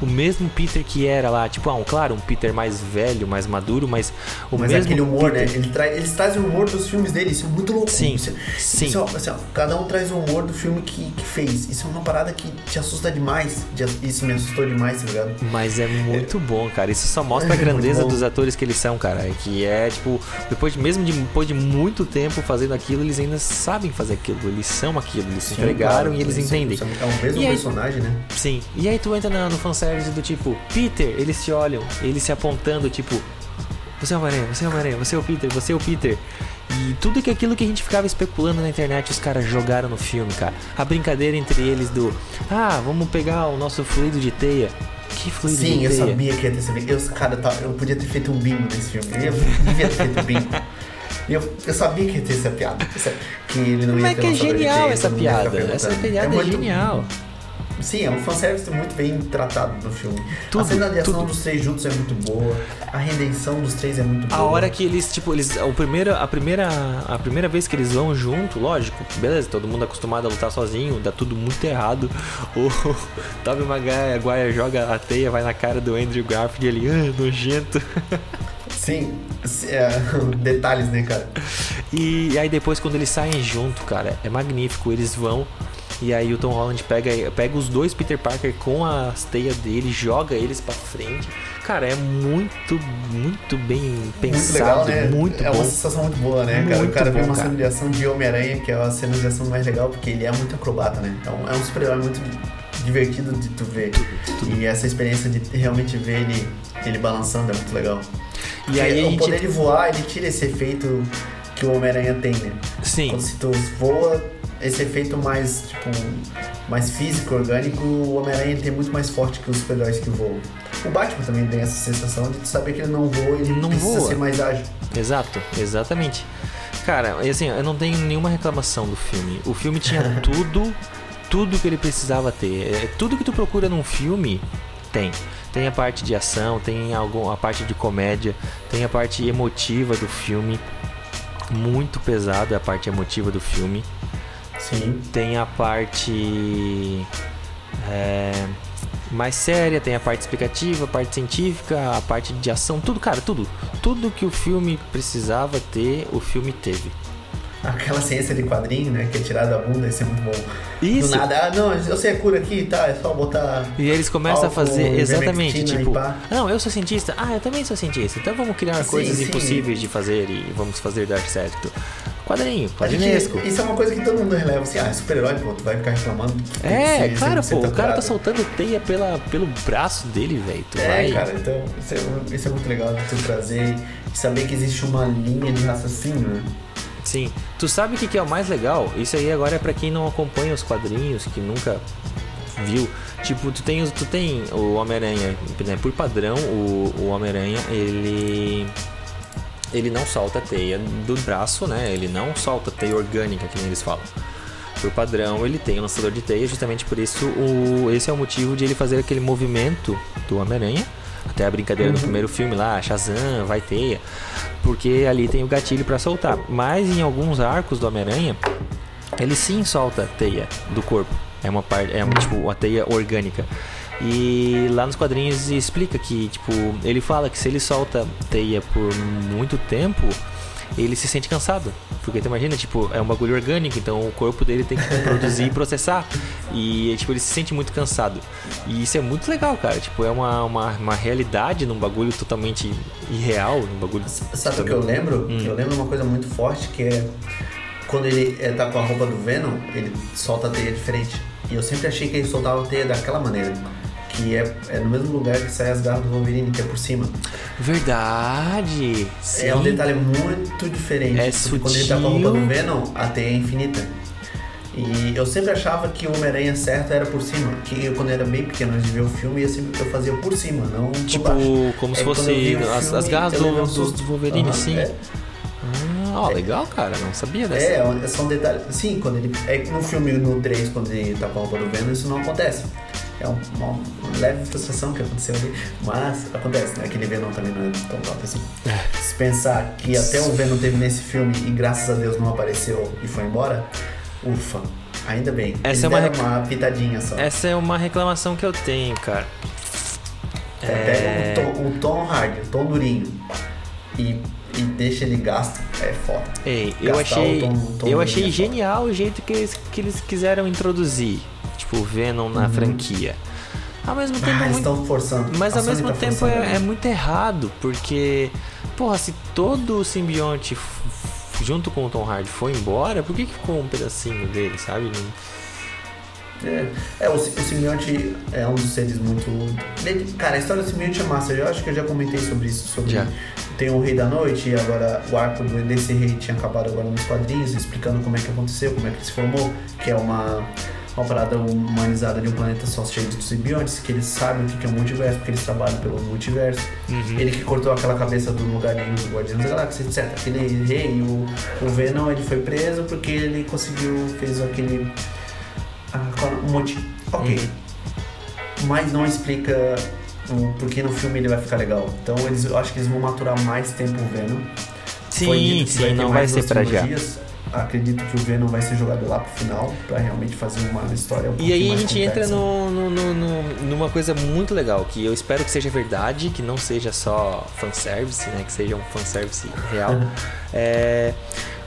o mesmo Peter que era lá, tipo, ah, um, claro, um Peter mais velho, mais maduro, mas o mas mesmo aquele humor, Peter... né? Ele tra... Eles trazem o humor dos filmes dele, isso é muito louco. Sim, isso, sim. Isso, assim, ó, cada um traz o humor do filme que, que fez. Isso é uma parada que te assusta demais. Isso me assustou demais, tá ligado? Mas é muito é... bom, cara. Isso só mostra a é grandeza dos atores que eles são, cara. É que é, tipo, depois de, mesmo de, depois de muito tempo fazendo aquilo, eles ainda sabem fazer aquilo. Eles são aquilo, eles se entregaram claro, e eles entendem. É o mesmo aí, personagem, né? Sim. E aí tu entra no, no fanservice do tipo, Peter, eles se olham, eles se apontando, tipo, você é o Homem-Aranha, você é o Homem-Aranha, você é o Peter, você é o Peter. E tudo que aquilo que a gente ficava especulando na internet, os caras jogaram no filme, cara. A brincadeira entre eles do, ah, vamos pegar o nosso fluido de teia. Que fluido Sim, de eu teia? sabia que ia ter esse bingo. Eu, cara, tá, eu podia ter feito um bingo nesse filme. Eu devia ter feito um bingo. Eu, eu sabia que ia ter essa piada. Que ele não ia Mas ter que é genial essa piada. Essa piada é, muito- genial. Sim, é um fanservice muito bem tratado no filme. Tudo, a cena de ação tudo. dos três juntos é muito boa. A redenção dos três é muito boa. A hora que eles, tipo, eles. O primeiro, a, primeira, a primeira vez que eles vão junto, lógico, beleza, todo mundo acostumado a lutar sozinho, dá tudo muito errado. O Tobey Maguire joga a teia, vai na cara do Andrew Garfield e ele, ah, nojento. Sim, é, detalhes, né, cara? E, aí depois quando eles saem junto, cara, é magnífico. Eles vão e aí o Tom Holland pega, pega os dois Peter Parker com as teias dele, joga eles pra frente. Cara, é muito, muito bem pensado, muito legal, né? muito é bom. uma sensação muito boa, né, cara? Muito o cara vê uma cena de ação de Homem-Aranha, que é a cena de ação mais legal, porque ele é muito acrobata, né? Então é um super-herói muito divertido de tu ver. E essa experiência de realmente ver ele, ele balançando é muito legal. E aí o gente- poder de voar, ele tira esse efeito que o Homem-Aranha tem, né? Sim. Quando se tu voa, esse efeito mais, tipo, mais físico, orgânico, o Homem-Aranha tem muito mais forte que os super-heróis que voam. O Batman também tem essa sensação de saber que ele não voa, ele Não precisa voa. ser mais ágil. Exato, exatamente. Cara, assim, eu não tenho nenhuma reclamação do filme. O filme tinha tudo, tudo que ele precisava ter. É, Tudo que tu procura num filme, tem. Tem a parte de ação, tem algum, a parte de comédia, tem a parte emotiva do filme. Muito pesada a parte emotiva do filme. Sim. Tem a parte é, mais séria, tem a parte explicativa, a parte científica, a parte de ação, tudo, cara, tudo. Tudo que o filme precisava ter, o filme teve. Aquela ciência de quadrinho, né? Que é tirada da bunda, isso é muito bom. Isso. Do nada, ah, não, eu sei a cura aqui, tá? É só botar. E eles começam a álcool, fazer exatamente, tipo, não, eu sou cientista, ah, eu também sou cientista, então vamos criar Sim, coisas sim. impossíveis de fazer e vamos fazer dar certo. Quadrinho, A gente- quadrinesco. isso é uma coisa que todo mundo releva assim, ah, é super-herói, pô, tu vai ficar reclamando. É, ser- claro, pô, o cara tá soltando teia pela, pelo braço dele, velho. É, vai. cara, então isso é, isso é muito legal de tu trazer e saber que existe uma linha de raciocínio, né? Sim. Tu sabe o que, que é o mais legal? Isso aí agora é pra quem não acompanha os quadrinhos, que nunca viu. Tipo, tu tem, tu tem o Homem-Aranha, né, por padrão, o, o Homem-Aranha, ele. Ele não solta a teia do braço, né? Ele não solta a teia orgânica, que nem eles falam. Por padrão, ele tem um lançador de teia, justamente por isso o, esse é o motivo de ele fazer aquele movimento do Homem-Aranha. Até a brincadeira no primeiro filme lá, Shazam, vai teia. Porque ali tem o gatilho pra soltar. Mas em alguns arcos do Homem-Aranha, ele sim solta a teia do corpo. É uma parte, é tipo a teia orgânica. E lá nos quadrinhos explica que, tipo, ele fala que se ele solta teia por muito tempo, ele se sente cansado. Porque tu imagina, tipo, é um bagulho orgânico, então o corpo dele tem que produzir e processar. E, tipo, ele se sente muito cansado. E isso é muito legal, cara. Tipo, é uma, uma, uma realidade num bagulho totalmente irreal, num bagulho... Sabe o que eu lembro? Hum. Eu lembro uma coisa muito forte que é quando ele é, tá com a roupa do Venom, ele solta a teia diferente. E eu sempre achei que ele soltava a teia daquela maneira. Que é, é no mesmo lugar que sai as garras do Wolverine, que é por cima. Verdade! É um sim. detalhe muito diferente. É porque quando ele tá com a roupa sutil. do Venom, a teia é infinita. E eu sempre achava que o Homem-Aranha certo era por cima. Que eu, quando era bem pequeno, antes de ver o filme, eu sempre eu fazia por cima, não por Tipo, baixo. como se É, fosse eu as- as garras eu do- do- do Wolverine, Aham, sim. é. Ah, ó, legal, cara. Não sabia dessa. É, é só um detalhe. Sim, quando ele. É que no filme no 3, quando ele tá com a roupa do Venom, isso não acontece. É um- uma, uma leve frustração que aconteceu ali. Mas acontece, né? Aquele Venom também não é tão top assim. Se pensar que até o Venom teve nesse filme e graças a Deus não apareceu e foi embora, ufa. Ainda bem. Essa é uma rec- uma pitadinha só. Essa é uma reclamação que eu tenho, cara. É, Pega o tom, o tom hard, o tom durinho e, e deixa ele gasto. É foda. Ei, eu Gastar achei, tom- tom eu achei é genial o jeito que eles, que eles quiseram introduzir, tipo, Venom na franquia. Ao mesmo tempo, Uhum. Ah, muito- forçando. mas A ao Sony mesmo tá tempo é, é muito errado, porque, porra, se todo o simbionte junto com o Tom Hardy foi embora, por que, que ficou um pedacinho dele, sabe? É, é, o, o simbionte é um dos seres muito. Cara, a história do simbionte é massa. Eu acho que eu já comentei sobre isso, sobre Já. tem o Rei da Noite, e agora o arco desse rei tinha acabado agora nos quadrinhos, explicando como é que aconteceu, como é que ele se formou, que é uma parada humanizada de um planeta só cheio de simbiontes, que eles sabem o que é o multiverso, porque eles trabalham pelo multiverso. Uhum. Ele que cortou aquela cabeça do lugarinho do Guardiões da Galáxia, etc. Aquele rei, o, o Venom, ele foi preso porque ele conseguiu, fez aquele. Ah, um motivo. Ok. Uhum. Mas não explica o porquê no filme ele vai ficar legal. Então eles, eu acho que eles vão maturar mais tempo o Venom. Sim, sim, não vai ser pra já. Acredito que o Venom vai ser jogado lá pro final, pra realmente fazer uma história um E aí a gente entra complexa. no, no- no- no- numa coisa muito legal, que eu espero que seja verdade, que não seja só fanservice, né? Que seja um fanservice real. É,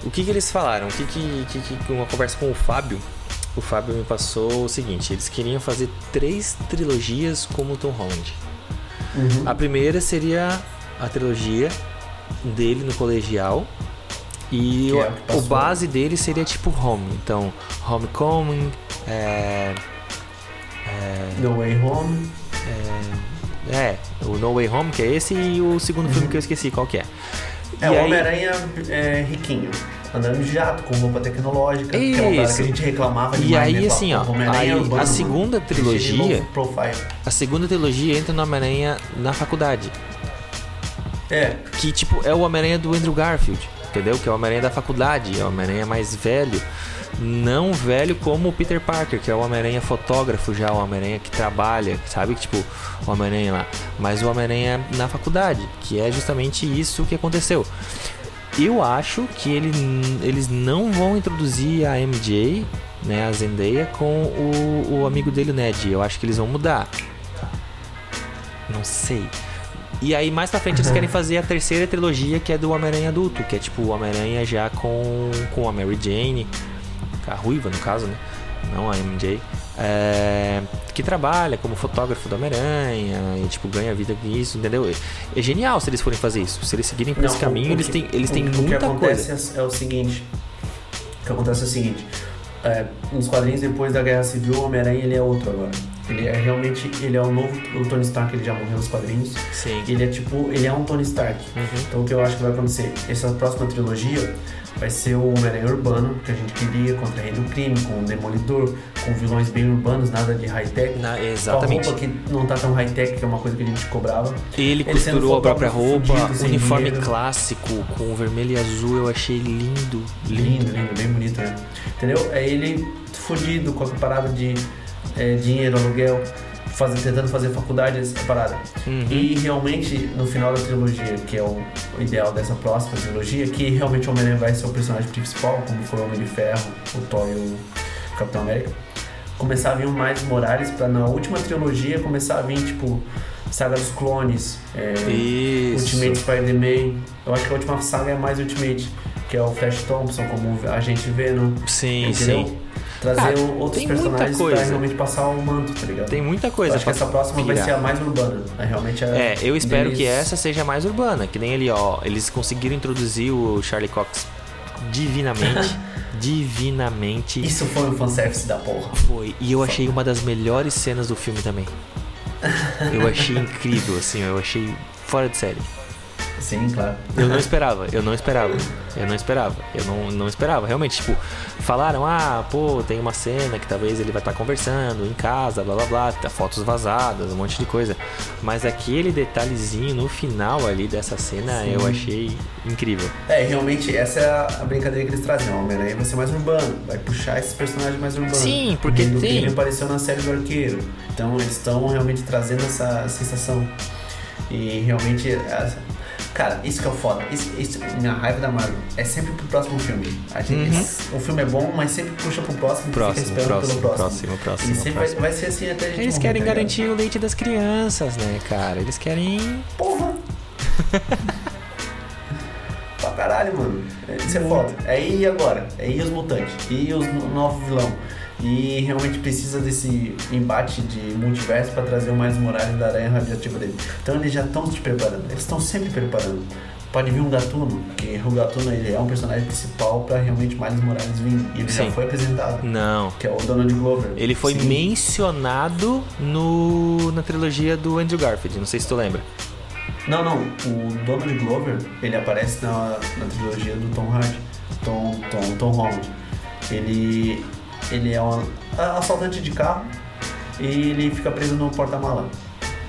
o que, que eles falaram? O que, que, que, uma conversa com o Fábio, o Fábio me passou o seguinte, eles queriam fazer três trilogias como Tom Holland. Uhum. A primeira seria a trilogia dele no colegial. E o, é o o base dele seria tipo Home. Então, Homecoming, é, No Way Home. é, o No Way Home, que é esse, e o segundo filme que eu esqueci qual que é. É, E o Homem-Aranha é, riquinho. Andando de jato, com roupa tecnológica. Que é Isso. que a gente reclamava E aí, né? assim, ó, aí urbano, a segunda ele trilogia-. A segunda trilogia entra no Homem-Aranha na faculdade. É, Que, tipo, é o Homem-Aranha do Andrew Garfield, entendeu? Que é o Homem-Aranha da faculdade, é o Homem-Aranha mais velho. Não velho como o Peter Parker, que é o Homem-Aranha fotógrafo já, o Homem-Aranha que trabalha, sabe? Tipo, o Homem-Aranha lá. Mas o Homem-Aranha na faculdade, que é justamente isso que aconteceu. Eu acho que ele, eles não vão introduzir a MJ, né, a Zendaya, com o, o amigo dele, o Ned. Eu acho que eles vão mudar. Não sei. E aí, mais pra frente, eles querem fazer a terceira trilogia, que é do Homem-Aranha adulto, que é tipo o Homem-Aranha já com, com a Mary Jane, a ruiva no caso, né? Não a MJ. é, que trabalha como fotógrafo do Homem-Aranha e tipo ganha vida com isso, entendeu? É genial se eles forem fazer isso. Se eles seguirem por Não, esse caminho, eles têm, eles o- têm o que muita acontece coisa. É, é o seguinte. O que acontece é o seguinte. é, nos quadrinhos, depois da Guerra Civil, o Homem-Aranha ele é outro agora. Ele é realmente, ele é o novo o Tony Stark, ele já morreu nos quadrinhos. Sim. Ele é tipo, ele é um Tony Stark. Uhum. Então o que eu acho que vai acontecer? Essa próxima trilogia vai ser o Homem-Aranha urbano, que a gente queria, contra o Rei do Crime, com o Demolidor, com vilões bem urbanos, nada de high-tech. Na- Com a exatamente. roupa que não tá tão high-tech, que é uma coisa que a gente cobrava. Ele Ele costurou a própria roupa, fudido, uniforme dinheiro. clássico, com vermelho e azul, eu achei lindo. Lindo, Lindo. lindo, bem bonito, né? Entendeu? É ele fudido com a parada de é, dinheiro, aluguel, fazer, tentando fazer faculdade, essa parada. Uhum. E realmente, no final da trilogia, que é o, o ideal dessa próxima trilogia, que realmente o Homem-Aranha vai ser o personagem principal, como foi o Homem de Ferro, o Thor e o Capitão América, começar a vir o mais Morales pra na última trilogia começar a vir, tipo, Saga dos Clones, é. Ultimate Spider-Man. Eu acho que a última saga é mais Ultimate, que é o Flash Thompson como agente Venom. Sim, entendeu? sim. Trazer outros personagens coisa. pra realmente passar o manto, tá ligado? Tem muita eu coisa acho que essa próxima vai pirar. ser a mais urbana. É realmente a É, eu espero deles- que essa seja mais urbana, que nem ali, ó, eles conseguiram introduzir o Charlie Cox divinamente, divinamente Isso foi um fanservice da porra. foi. E eu achei uma das melhores cenas do filme também. Eu achei incrível, assim, eu achei fora de série. Sim, claro. Eu não esperava, eu não esperava. Eu não esperava. Eu não, não esperava. Realmente, tipo, falaram, ah, pô, tem uma cena que talvez ele vai estar conversando em casa, blá blá blá, tá fotos vazadas, um monte de coisa. Mas aquele detalhezinho no final ali dessa cena Sim. eu achei incrível. É, realmente, essa é a, brincadeira que eles trazem. O Homem-Aranha vai ser mais urbano, vai puxar esses personagens mais urbanos. Sim, porque do tem- Crime apareceu na série do Arqueiro. Então, eles estão realmente trazendo essa sensação. E realmente, cara, isso que é o foda. Isso, isso, minha raiva da Marvel é sempre pro próximo filme. A gente, Uhum. O filme é bom, mas sempre puxa pro próximo Próximo, próximo, pelo próximo. próximo, próximo, E sempre próximo. Vai, vai ser assim até a gente Eles morrer, querem tá garantir o leite das crianças, né, cara? Eles querem. Porra! pra caralho, mano. Isso é foda. Aí e agora? Aí os mutantes? E os no- novo vilão? E realmente precisa desse embate de multiverso pra trazer o mais Morales da aranha radioativa dele. Então eles já estão se preparando. Eles estão sempre preparando. Pode vir um Gatuno, que o Gatuno ele é um personagem principal pra realmente Miles Morales vir. E ele Sim. já foi apresentado. Não. Que é o Donald Glover. Ele foi Sim. mencionado no, na trilogia do Andrew Garfield, não sei se tu lembra. Não, não. O Donald Glover, ele aparece na, na trilogia do Tom Hardy. Tom, Tom, Tom Holland. Ele, ele é um assaltante de carro e ele fica preso no porta-mala.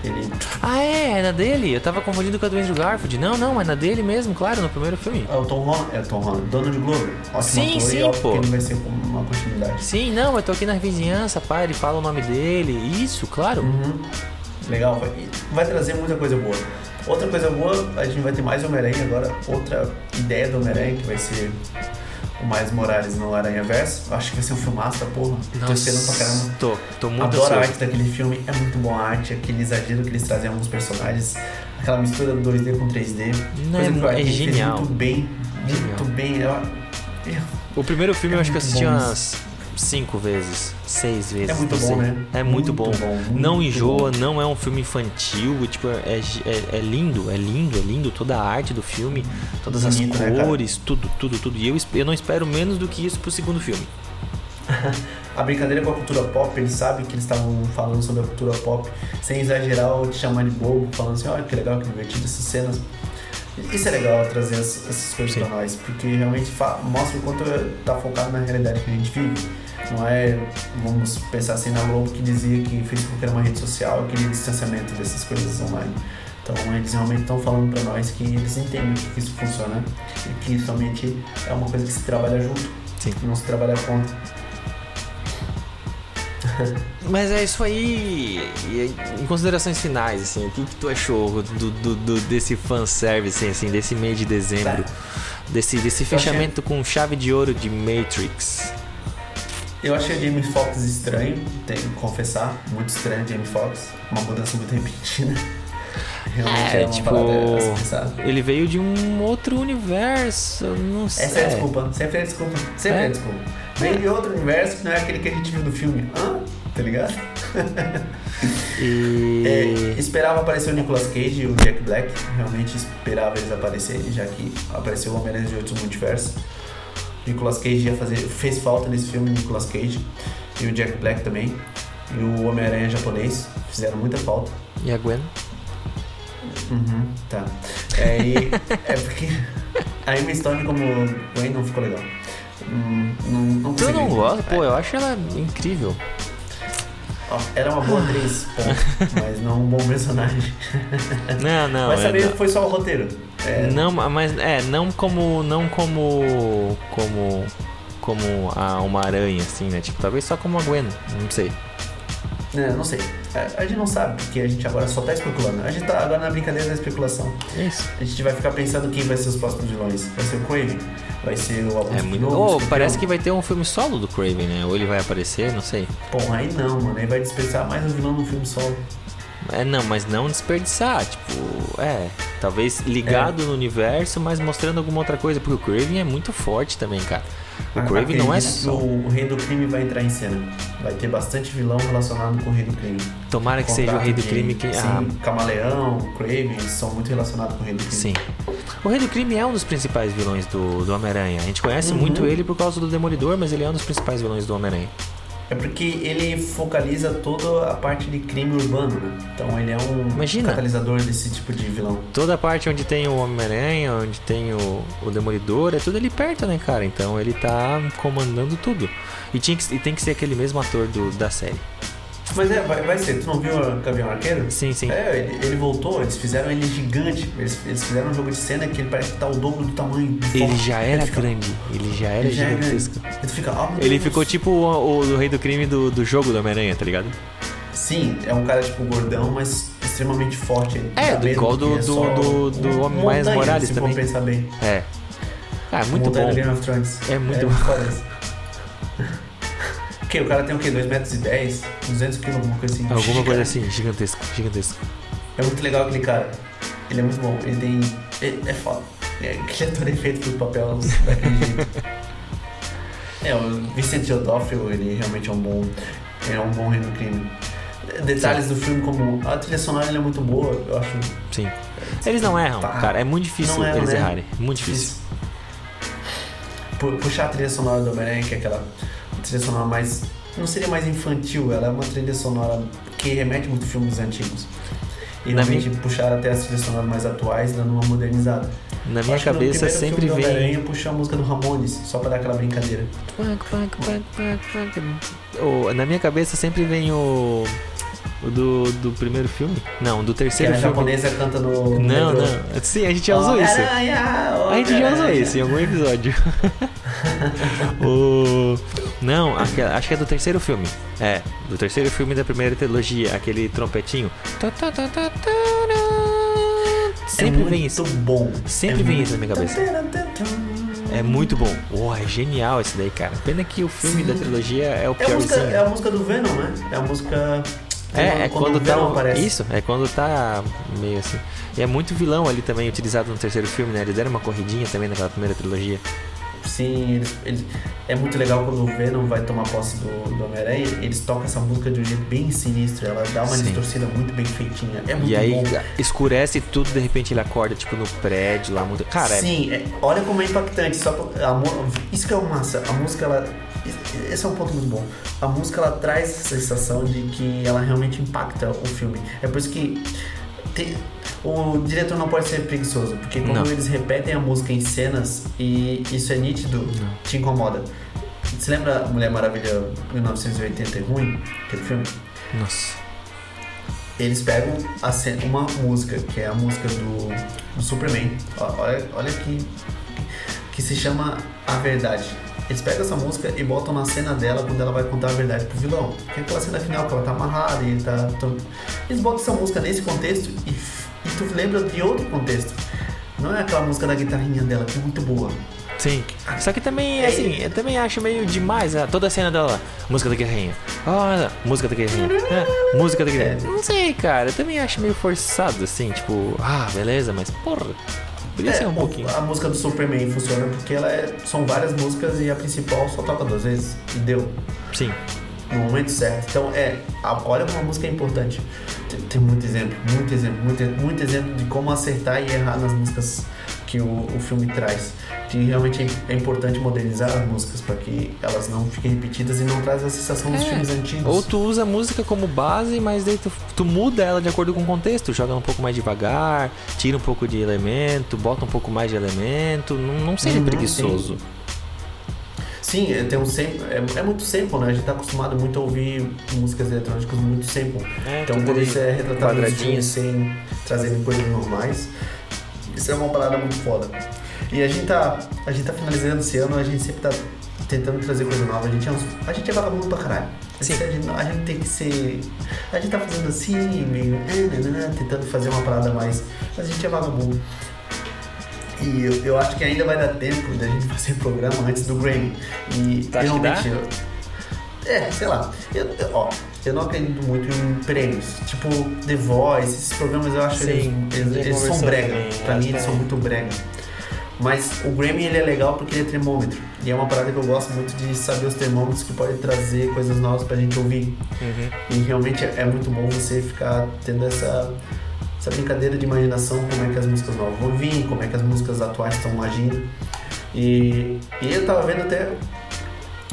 Ele... Ah, é, é na dele? Eu tava confundindo com a do Andrew Garfield. Não, não, é na dele mesmo, claro, no primeiro filme. É o Tom Holland, é o Tom Holland, Donald Glover. Ótimo Sim, sim, pô. ele vai ser uma continuidade. Sim, não, eu tô aqui na vizinhança, pai, ele fala o nome dele. Isso, claro. Uhum. Legal, vai, vai trazer muita coisa boa. Outra coisa boa, a gente vai ter mais Homem-Aranha agora. Outra ideia do Homem-Aranha, que vai ser o Miles Morales no Aranha Verso. Acho que vai ser um filmaço da porra. Tô esperando pra caramba. Tô, tô muito Adoro a ansioso. arte daquele filme, é muito boa a arte, aquele exagero que eles trazem em alguns personagens, aquela mistura do 2D com 3D. Não, coisa é que é genial. Muito bem, Genial. muito bem. Eu- eu- O primeiro filme É eu acho que eu assisti umas cinco vezes, seis vezes. É muito bom, né? É muito, Muito bom. bom, muito não enjoa, bom. não é um filme infantil. Tipo, é, é, é lindo, é lindo, é lindo. Toda a arte do filme, todas Bonito, as né, cores, tudo, tudo, tudo. E eu, eu não espero menos do que isso pro segundo filme. A brincadeira com a cultura pop, eles sabem que eles estavam falando sobre a cultura pop, sem exagerar ou te chamar de bobo, falando assim, olha que legal, que divertido essas cenas. Isso é legal trazer essas, coisas Sim. pra nós, porque realmente mostra o quanto tá focado na realidade que a gente vive. Não é, vamos pensar assim, na Globo que dizia que Facebook era uma rede social, aquele distanciamento dessas coisas online. Então eles realmente estão falando pra nós que eles entendem que isso funciona e que somente é uma coisa que se trabalha junto, Sim. não se trabalha contra. Mas é isso aí. Em considerações finais, assim, o que, que tu achou do, do, do- desse fanservice, assim, desse mês de dezembro? Desse, desse achei- fechamento com chave de ouro de Matrix? Eu achei o Jamie Foxx estranho, tenho que confessar, muito estranho o Jamie Foxx, uma mudança muito repentina. Realmente é, É, uma tipo, a ele veio de um outro universo, eu não sei. Essa é a desculpa, sempre é a desculpa, sempre é, É. a desculpa. Vem de outro universo que não é aquele que a gente viu no filme. Hã? Tá ligado? E... É, esperava aparecer o Nicolas Cage e o Jack Black, realmente esperava eles aparecerem, já que apareceu o Homem-Aranha de outros multiversos. Nicolas Cage ia fazer, fez falta nesse filme, Nicolas Cage e o Jack Black também. E o Homem-Aranha japonês fizeram muita falta. e a Gwen? Uhum, tá. É, e- é porque a Emma Stone como Gwen não ficou legal. Hum, não, não Tu não gosta? Pô, eu acho ela incrível. Ó, Era uma boa atriz, mas não um bom personagem. Não, não. mas é, também não. foi só o roteiro. É, Não, mas é, não como não como como como a uma aranha assim, né? Tipo, talvez só como a Gwen, não sei. né, não sei. A, a gente não sabe, porque a gente agora só tá especulando. A gente tá agora na brincadeira da especulação. É isso. A gente vai ficar pensando quem vai ser os próximos vilões. Vai ser o Craven? Vai ser o Alfonso É muito. Kinoa, o Oh, parece que vai ter um filme solo do Craven, né? Ou ele vai aparecer, não sei. Porra, aí não, mano. Aí vai desperdiçar mais um vilão num filme solo. É, não, mas não desperdiçar, tipo, é, talvez ligado no universo, mas mostrando alguma outra coisa, porque o Craven é muito forte também, cara. O Ah, Craven não é só. O, Rei do Crime vai entrar em cena. Vai ter bastante vilão relacionado com o Rei do Crime. Tomara que seja o Rei do de- Crime que. Sim, Ah, Camaleão, Craven são muito relacionados com o Rei do Crime. sim. O Rei do Crime é um dos principais vilões do, do Homem-Aranha. A gente conhece Uhum. muito ele por causa do Demolidor, mas ele é um dos principais vilões do Homem-Aranha. É porque ele focaliza toda a parte de crime urbano, né? Então ele é um Imagina. catalisador desse tipo de vilão. Toda a parte onde tem o Homem-Aranha, onde tem o, o Demolidor, é tudo ali perto, né, cara? Então ele tá comandando tudo. E, tinha que, e tem que ser aquele mesmo ator do, da série. Mas é, vai, vai ser. Tu não viu o Gavião Arqueiro? Sim, sim. É, ele, ele voltou, eles fizeram ele gigante. Eles, eles fizeram um jogo de cena que ele parece que tá o dobro do tamanho. Ele forte. já era fica- grande, ele já era ele já grande. Aí tu fica, meu Ele ficou tipo o, o do Rei do Crime do, do jogo do Homem-Aranha, tá ligado? Sim, é um cara tipo gordão, mas extremamente forte. Ele É, dá do- igual do- é do- do- do Homem montanha, Morales se também. for pensar bem. É. Ah, é muito montanha bom. Game of Thrones. É muito é bom. Isso. O cara tem o quê? 2 metros e 10? 200 quilos, alguma coisa assim. Alguma coisa assim, gigantesco, gigantesco. É muito legal aquele cara. Ele é muito bom. Ele tem. É, é foda. É, aquele ator é feito pro papel daquele jeito. É, o Vincent D'Onofrio, ele realmente é um bom. Ele é um bom rei do crime. Detalhes do filme, como a trilha sonora ele é muito boa, eu acho Sim. Eles não erram, Tá. cara. É muito difícil erram, eles né? errarem. Muito difícil. Pu- Puxar a trilha sonora do Homem-Aranha, que é aquela trilha sonora mais. Não seria mais infantil, ela é uma trilha sonora que remete muito a filmes antigos. E Na realmente puxaram até as trilhas sonoras mais atuais, dando uma modernizada. Na minha Acho que no cabeça primeiro sempre filme vem. Puxou a música do Ramones, só pra dar aquela brincadeira. O- na minha cabeça sempre vem o. O do, do primeiro filme? Não, do Que terceiro a filme. japonesa canta no. no Não, metrô. não. Sim, a gente já usou isso. Homem-Aranha, A gente já usou Homem-Aranha. isso em algum episódio. o... Não, acho que, é- acho que é do terceiro filme. É, do terceiro filme da primeira trilogia, aquele trompetinho. Sempre é vem isso. bom. Sempre é vem muito- isso na minha cabeça. É muito bom. Uau, é genial esse daí, cara. Pena que o filme da trilogia é o É a, música, é a música do Venom, né? É a música. É, é quando, o tá. Aparece. Isso, é quando tá meio assim. E é muito vilão ali também, utilizado no terceiro filme, né? Eles deram uma corridinha também naquela primeira trilogia. Sim, eles, eles- é muito legal quando o Venom vai tomar posse do, do Homem-Aranha, eles tocam essa música de um jeito bem sinistro, ela dá uma Sim. distorcida muito bem feitinha. É muito e aí bom. escurece tudo, de repente ele acorda, tipo, no prédio lá. Muito... Cara, é- Sim, é- olha como é impactante. Só, pra- a isso que é o massa. A música, ela. Esse é um ponto muito bom. A música, ela traz essa sensação de que ela realmente impacta o filme. É por isso que. Tem- o diretor não pode ser preguiçoso, porque quando Não. eles repetem a música em cenas e isso é nítido, te incomoda. Você lembra Mulher Maravilha 1980 e ruim? Aquele filme? Nossa. Eles pegam a ce- uma música, que é a música do, do Superman. Olha, olha que, que se chama A Verdade. Eles pegam essa música e botam na cena dela quando ela vai contar a verdade pro vilão. Que é aquela cena final que ela tá amarrada e ele tá. tão- Eles botam essa música nesse contexto e, e tu lembra de outro contexto. Não é aquela música da guitarrinha dela, que é muito boa. Sim. Só que também, assim, eu também acho meio demais né? toda a cena dela. Música da guerrinha. Olha, música da guerrinha. É, música da guerrinha. Não sei, cara. Eu também acho meio forçado, assim, tipo, ah, beleza, mas porra. Podia ser um pouquinho. A música do Superman funciona porque ela é, são várias músicas e a principal só toca duas vezes. E deu. Sim. no momento certo. Então, é, a- olha como a música é importante. Tem, tem muito exemplo, muito exemplo, muito, muito exemplo de como acertar e errar nas músicas que o, o filme traz. Que realmente é, é importante modernizar as músicas para que elas não fiquem repetidas e não traz a sensação dos É. filmes antigos. Ou tu usa a música como base, mas daí tu, tu muda ela de acordo com o contexto. Joga um pouco mais devagar, tira um pouco de elemento, bota um pouco mais de elemento. Não, não seja Uhum, preguiçoso. Sim, é, tem um sample, é, é muito sample, né? A gente tá acostumado muito a ouvir músicas eletrônicas muito sample. É, Então, quando isso é retratado quadradinho. sem trazerem coisas normais, isso é uma parada muito foda. E a gente tá, a gente tá finalizando esse ano, a gente sempre tá tentando trazer coisa nova. A gente é, uns, a gente é vagabundo pra caralho. Sim. A gente, a gente tem que ser. A gente tá fazendo assim, meio. eh, nananã, tentando fazer uma parada mais. Mas a gente é vagabundo. E eu, eu acho que ainda vai dar tempo da gente fazer programa antes do Grammy. E dá? realmente. É, sei lá. Eu, eu- ó, eu não acredito muito em prêmios. Tipo, The Voice, esses programas eu acho Sim, eles, eles, eles são brega. também, pra mim eles são é. muito brega. Mas o Grammy ele é legal porque ele é termômetro. E é uma parada que eu gosto muito de saber os termômetros que podem trazer coisas novas pra gente ouvir. Uhum. E realmente é, é muito bom você ficar tendo essa, essa brincadeira de imaginação, como é que as músicas novas vão vir, como é que as músicas atuais estão agindo. E, e eu tava vendo até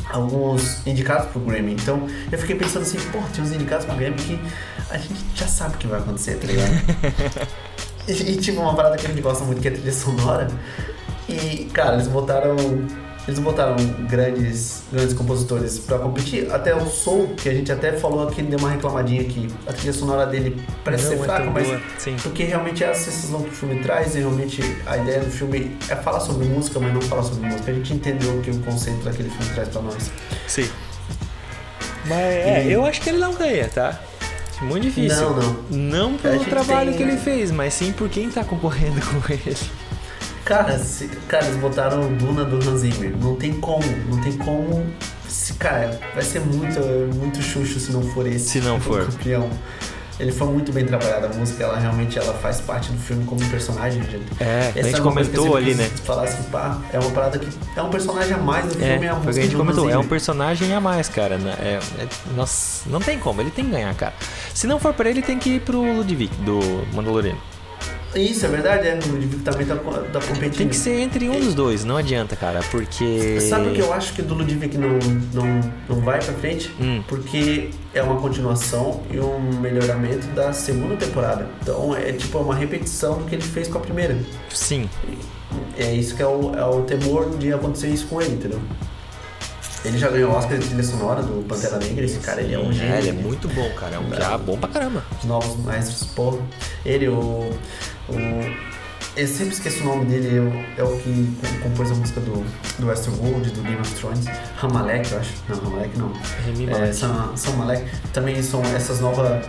alguns indicados pro Grammy. Então eu fiquei pensando assim, pô, tem uns indicados pro Grammy que a gente já sabe o que vai acontecer, tá ligado? e, e tipo, uma parada que a gente gosta muito que é a trilha sonora. E, cara, eles botaram. Eles botaram grandes, grandes compositores pra competir. Até o Soul, que a gente até falou aqui, deu uma reclamadinha aqui. A trilha sonora dele parece Não ser é fraca, mas boa, sim. porque realmente é a sensação que o filme traz e realmente a ideia do filme é falar sobre música, mas não falar sobre música. A gente entendeu o que o conceito daquele filme traz pra nós. Sim. Mas é, E- eu acho que ele não ganha, tá? Muito difícil. Não, não. Não pelo trabalho tem- que ele fez, mas sim por quem tá concorrendo com ele. Cara, se, cara, eles botaram Duna do Hans Zimmer. Não tem como, não tem como. Se, cara, vai ser muito, muito xuxo se não for esse. Se não o for. campeão. Ele foi muito bem trabalhado. A música, ela realmente ela faz parte do filme como personagem, gente. É, a Essa gente é comentou ali, né? Falar assim, pá, é uma parada que. É um personagem a mais do É, filme, é a o a gente comentou, é um personagem a mais, cara. né? É, é- nossa, não tem como, ele tem que ganhar, cara. Se não for pra ele, tem que ir pro Ludwig, do Mandaloriano. Isso, é verdade, é. O Ludwig também tá, tá competindo. Tem que ser entre um dos dois, não adianta, cara, porque. Sabe o que eu acho que do Ludwig não, não, não vai pra frente? Hum. Porque é uma continuação e um melhoramento da segunda temporada. Então é tipo uma repetição do que ele fez com a primeira. Sim. É isso que é o, é o temor de acontecer isso com ele, entendeu? Ele já ganhou o Oscar de trilha sonora do Pantera Negra, esse cara ele é um gênio. É, ele é muito bom, cara. É um já bom pra caramba. Os novos maestros, pô. Ele, o. o eu sempre esqueço o nome dele, é o, é o que compôs a música do, do Westworld, do Game of Thrones. Ramalek, eu acho. Não, Ramalek não. É. Sam, Sam Malek. Também são essas novas.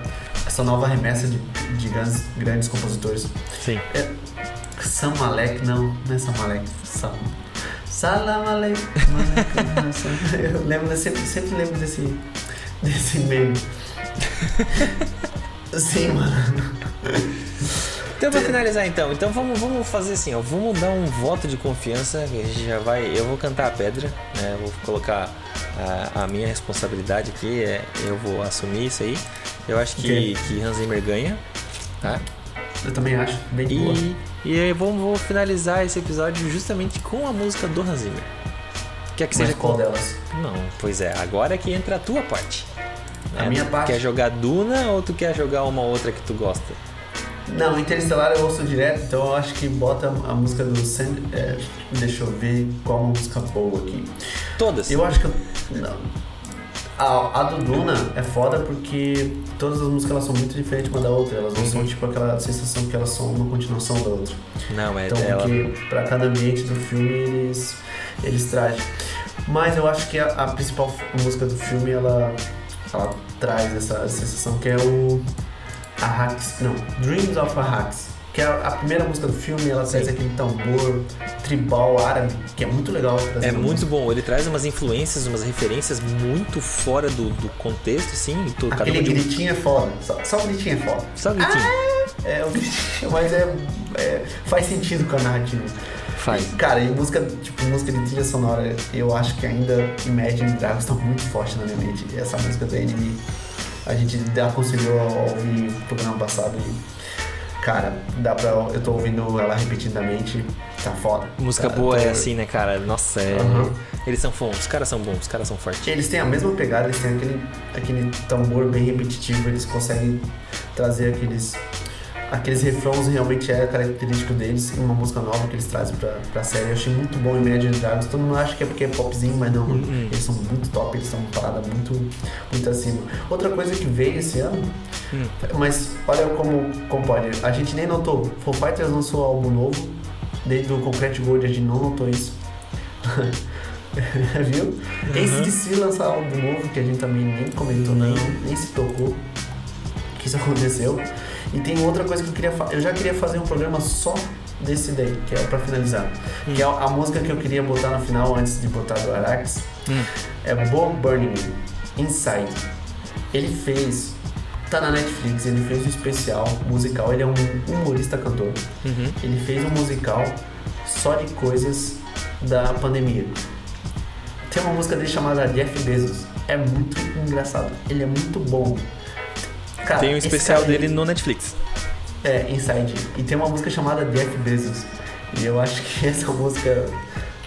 Essa nova remessa de, de grandes, grandes compositores. Sim. É, Sam Malek, não, não é Sam Malek. Sam. Salam Sam- Eu lembro, sempre, sempre lembro desse, desse meme. Sim, mano. Então pra finalizar então, então vamos, vamos fazer assim, ó, vamos dar um voto de confiança, que a gente já vai, eu vou cantar a pedra, né? Vou colocar a, a minha responsabilidade aqui, é, eu vou assumir isso aí. Eu acho que, Ok. que Hans Zimmer ganha, tá? Eu também acho, bem de boa. E, e aí vamos, vou finalizar esse episódio justamente com a música do Hans Zimmer. Quer que Mas seja qual com- delas? Não, pois é, agora que entra a tua parte. A né? minha Tu parte? Quer jogar Duna ou tu quer jogar uma outra que tu gosta? Não, Interestelar eu ouço direto, então eu acho que bota a música do Sand... é, deixa eu ver qual é música boa aqui. Todas. Eu acho que eu, não. A, a do Duna é foda porque todas as músicas elas são muito diferentes uma da outra. Elas não Uhum. são tipo aquela sensação que elas são uma continuação da outra. Não, é Então, dela. porque pra cada ambiente do filme eles, eles trazem. Mas eu acho que a, a principal música do filme ela, ela traz essa sensação que é o Arrax, não, Dreams of Arrax. Que é a, primeira música do filme, ela traz Sim. aquele tambor tribal árabe, que é muito legal. É muito música. bom, ele traz umas influências, umas referências muito fora do, do contexto, assim. Cada Aquele de um- gritinho é foda, só, só o gritinho é foda. Só gritinho. É, o gritinho, mas é, é- faz sentido com a narrativa. Faz. Cara, e música, tipo, música de trilha sonora, eu acho que ainda Imagine Dragons tá muito forte na minha mente. Essa música do Enemy, a gente aconselhou a ouvir no programa passado e, cara, dá pra. Eu tô ouvindo ela repetidamente, tá foda. Música Tá, boa é assim, né, cara? Nossa, é. Aham. Eles são bons, os caras são bons, os caras são fortes. Eles têm a mesma pegada, eles têm aquele, aquele tambor bem repetitivo, eles conseguem trazer aqueles. Aqueles refrãos realmente é característico deles em uma música nova que eles trazem pra, pra série. Eu achei muito bom Imagine Dragons. Todo mundo acha que é porque é popzinho, mas não. Uhum. Eles são muito top, eles são uma parada muito, muito acima. Outra coisa que veio esse ano, Hum. mas olha como, como pode. A gente nem notou. Foo Fighters lançou álbum novo, desde o Concrete Gold a gente não notou isso. Viu? De se lançar álbum novo, que a gente também nem comentou, nem, nem se tocou que isso aconteceu. E tem outra coisa que eu queria fazer. Eu já queria fazer um programa só desse daí, que é pra finalizar. Que é a música que eu queria botar no final antes de botar do Arax. Hum. É Bob Burning Inside. Ele fez. Tá na Netflix, ele fez um especial musical. Ele é um humorista cantor. Uhum. Ele fez um musical só de coisas da pandemia. Tem uma música dele chamada Jeff Bezos. É muito engraçado. Ele é muito bom. Cara, Tem um especial dele ele- no Netflix. É, Inside. E tem uma música chamada Jeff Bezos. E eu acho que essa música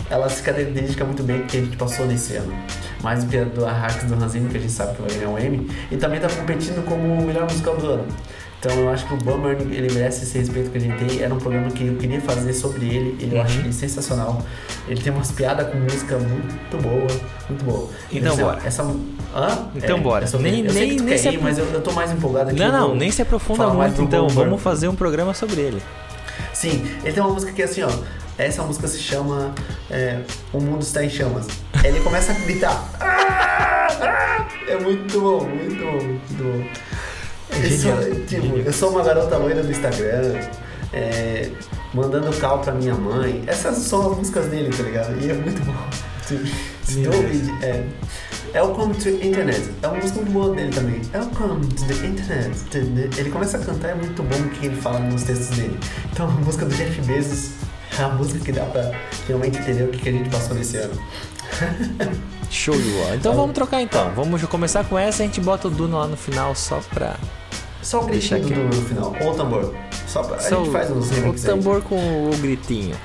ela se caracteriza muito bem com o que a gente passou nesse ano. Mais do que a do Arrax do Ranzini, que a gente sabe que vai ganhar o Emmy. E também tá competindo como o melhor musical do ano. Então eu acho que o Bummer, ele merece esse respeito que a gente tem. Era um programa que eu queria fazer sobre ele. Ele, Eu Uhum. acho ele sensacional. Ele tem umas piadas com música muito boa. Muito boa. Então bora. Essa, hã? Então É, bora. é Nem- eu sei nem- que tu nem quer se ir, mas eu, eu tô mais empolgado aqui. Não, eu não, nem se aprofunda muito, então. Bummer. Vamos fazer um programa sobre ele. Sim, ele tem uma música que é assim, ó. Essa música se chama é, O Mundo Está em Chamas. Ele começa a gritar. "Ah! Ah!" É muito bom, muito bom, muito bom. É Eu sou, genial, tipo, genial. eu sou uma garota loira do Instagram, é, mandando cal pra minha mãe. Essas são as músicas dele, tá ligado? E é muito bom. Tipo, se tu ouvir, é, Welcome to Internet. É uma música muito boa dele também. Welcome to the Internet. Ele começa a cantar, é muito bom o que ele fala nos textos dele. Então a música do Jeff Bezos é a música que dá pra realmente entender o que que a gente passou nesse ano. Show de bola. Então vamos trocar então. Vamos começar com essa e a gente bota o Duno lá no final só pra. Só o gritinho aqui. do no final. Ou o tambor. Só pra, a Só gente o- faz uns o remixes aí. tambor com o gritinho.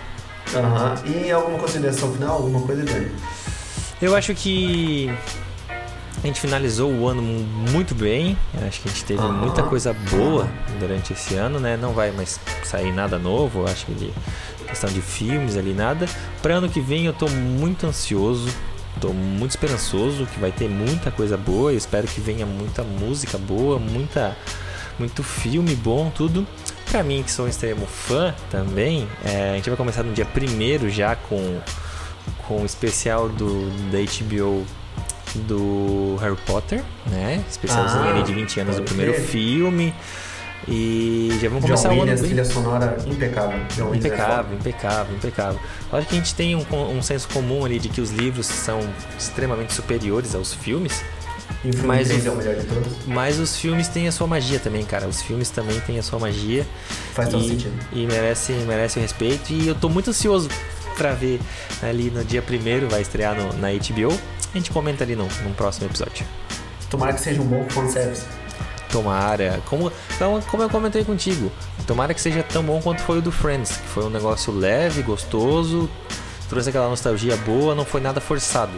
Aham. E alguma consideração final? Alguma coisa, Dani? Eu acho que a gente finalizou o ano muito bem. Eu acho que a gente teve Aham. muita coisa boa durante esse ano, né? Não vai mais sair nada novo, eu acho que de questão de filmes ali nada. Para ano que vem eu tô muito ansioso. Tô muito esperançoso que vai ter muita coisa boa. Eu espero que venha muita música boa, muita muito filme bom, tudo. Pra mim, que sou um extremo fã também, é, a gente vai começar no dia 1 já com, com o especial do, da HBO do Harry Potter, né? Especialzinho Ah, ali de 20 anos do primeiro crer. filme. E já vamos John começar o ano Williams, bem. trilha sonora impecável. John Williams é Impecável, impecável, impecável. Lógico que a gente tem um, um senso comum ali de que os livros são extremamente superiores aos filmes. E o filme Mas 3 o- é o melhor de todos. mas os filmes têm a sua magia também, cara. Os filmes também têm a sua magia. Faz todo e, sentido. e merece, merece o respeito. E eu tô muito ansioso pra ver ali no dia primeiro, vai estrear no- na HBO. A gente comenta ali no, num próximo episódio. Tomara que seja um bom fanservice. Tomara, como, como, como eu comentei contigo, tomara que seja tão bom quanto foi o do Friends, que foi um negócio leve, gostoso, trouxe aquela nostalgia boa, não foi nada forçado.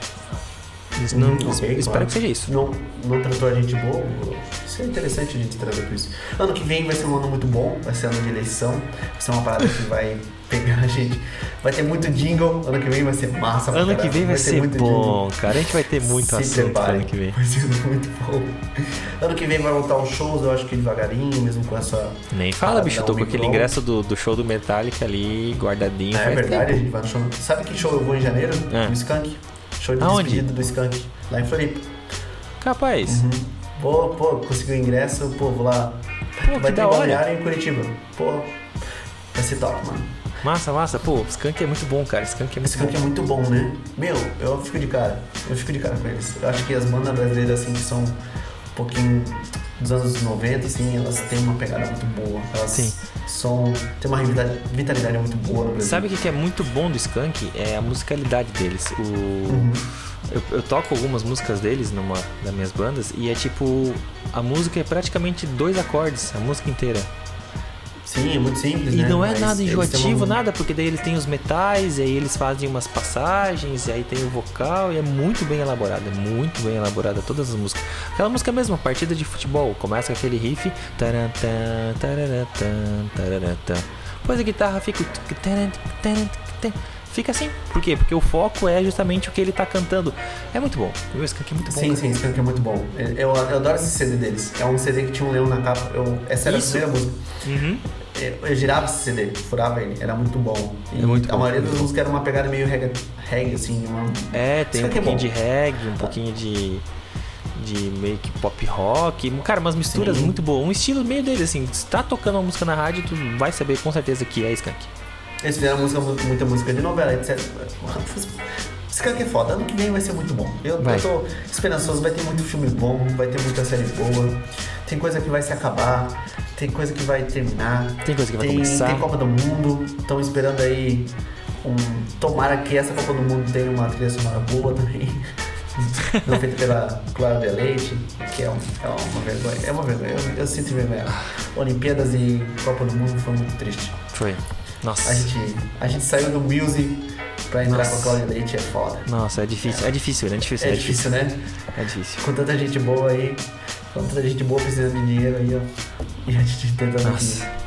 Não, Uhum, ok, espero claro. que seja isso. Não, não tratou a gente boa. Isso é interessante a gente trazer com isso. Ano que vem vai ser um ano muito bom, vai ser ano de eleição, vai ser uma parada que vai pegar a gente. Vai ter muito jingle, ano que vem vai ser massa. Ano que vem vai, ter ser muito bom, jingle. cara. A gente vai ter muito Se assunto preparem, ano que vem. Vai ser muito bom. Ano que vem vai voltar os shows, eu acho que devagarinho, mesmo com essa. Nem fala, bicho. Eu tô um com aquele ingresso do, do show do Metallica ali guardadinho. É faz verdade, a tempo. gente vai no show. Sabe que show eu vou em janeiro? É. No Skank. Show de Aonde? despedida do Skank, lá em Floripa. Capaz. Uhum. Pô, pô, consegui o ingresso, pô, vou lá. Pô, vai ter balneário em Curitiba. Pô, vai ser top, mano. Massa, massa. Pô, Skunk é muito bom, cara. Skunk é muito Esse canto é bom. muito bom, né? Meu, eu fico de cara. Eu fico de cara com eles. Eu acho que as bandas brasileiras, assim, que são um pouquinho dos anos 90, assim, elas têm uma pegada muito boa. Elas Sim. são. tem uma vitalidade, muito boa no Brasil. Sabe o que que é muito bom do Skunk? É a musicalidade deles. O... Uhum. Eu, eu toco algumas músicas deles numa das minhas bandas e é tipo. A música é praticamente dois acordes, a música inteira. Sim, é muito simples, E né? não é Mas nada enjoativo, uma- nada, porque daí eles têm os metais, e aí eles fazem umas passagens, e aí tem o vocal, e é muito bem elaborado, é muito bem elaborada todas as músicas. Aquela música mesmo, partida de futebol, começa com aquele riff, tarantã. Depois a guitarra fica Fica assim. Por quê? Porque o foco é justamente o que ele tá cantando. É muito bom. O Skank é muito bom. Sim, sim, esse canto é muito bom. Eu, eu adoro esse CD deles. É um CD que tinha um leão na capa. Eu, essa era Isso. a primeira música. Uhum. Eu, eu girava esse CD, furava ele, era muito bom. E É muito a bom, maioria das músicas era uma pegada meio reggae, reggae assim, uma... É, tem um Skunk é pouquinho bom. de reggae, um pouquinho de. De meio que pop rock. Cara, umas misturas Sim. muito boas. Um estilo meio dele, assim. Se tá tocando uma música na rádio, tu vai saber com certeza que é Skank. Eles fizeram música, muita música de novela, etc. Esse cara que é foda, ano que vem vai ser muito bom. Eu, Vai. eu tô esperançoso, vai ter muito filme bom, vai ter muita série boa. Tem coisa que vai se acabar, tem coisa que vai terminar. Tem coisa que vai tem, começar. Tem Copa do Mundo, estão esperando aí um. Tomara que essa Copa do Mundo tenha uma trilha sonora boa também. Não feita pela Cláudia Leite, que é, um- é uma vergonha. É uma vergonha, eu, eu sinto vergonha. Olimpíadas e Copa do Mundo foi muito triste. Foi. Nossa. A gente, a gente saiu do music pra entrar Nossa. com a Cláudia Leite, é foda. Nossa, é difícil. É difícil, é difícil. É difícil, né? É difícil. Com tanta gente boa aí, com tanta gente boa precisando de dinheiro aí, ó. E a gente tentando Nossa. aqui.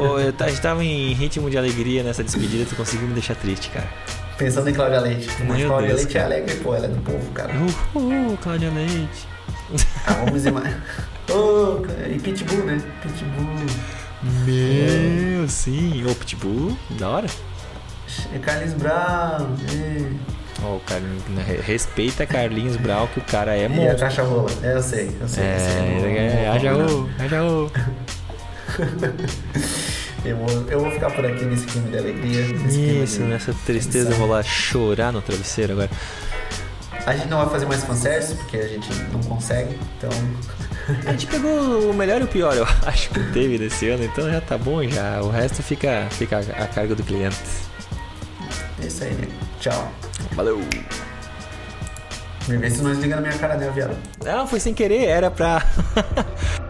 Ô, eu ta- a gente tava em ritmo de alegria nessa despedida, tu conseguiu me deixar triste, cara. Pensando em Cláudia Leite. Mas Meu Cláudia Deus, Leite cara. é alegre, pô, ela é do povo, cara. Uhul, Cláudia Leite. Ah, vamos dizer mais. Ô, e Pitbull, né? Pitbull. Meu, sim. Ô, Pitbull, da hora. É Carlinhos Brown. É. Ó, o Carlinhos, né, re- respeita Carlinhos Brau, que o cara é E a monstro. caixa rola. É, eu sei, eu sei. É, é, haja o, haja o. Eu vou, eu vou ficar por aqui nesse clima de alegria. Isso, de- nessa tristeza eu vou lá chorar no travesseiro agora. A gente não vai fazer mais fanservice, porque a gente não consegue, então. A gente pegou o melhor e o pior, eu acho que teve desse ano, então já tá bom já. O resto fica, fica a cargo do cliente. É isso aí, né? Tchau. Valeu! Vê se não desliga na minha cara, né, viado? Não, foi sem querer, era pra.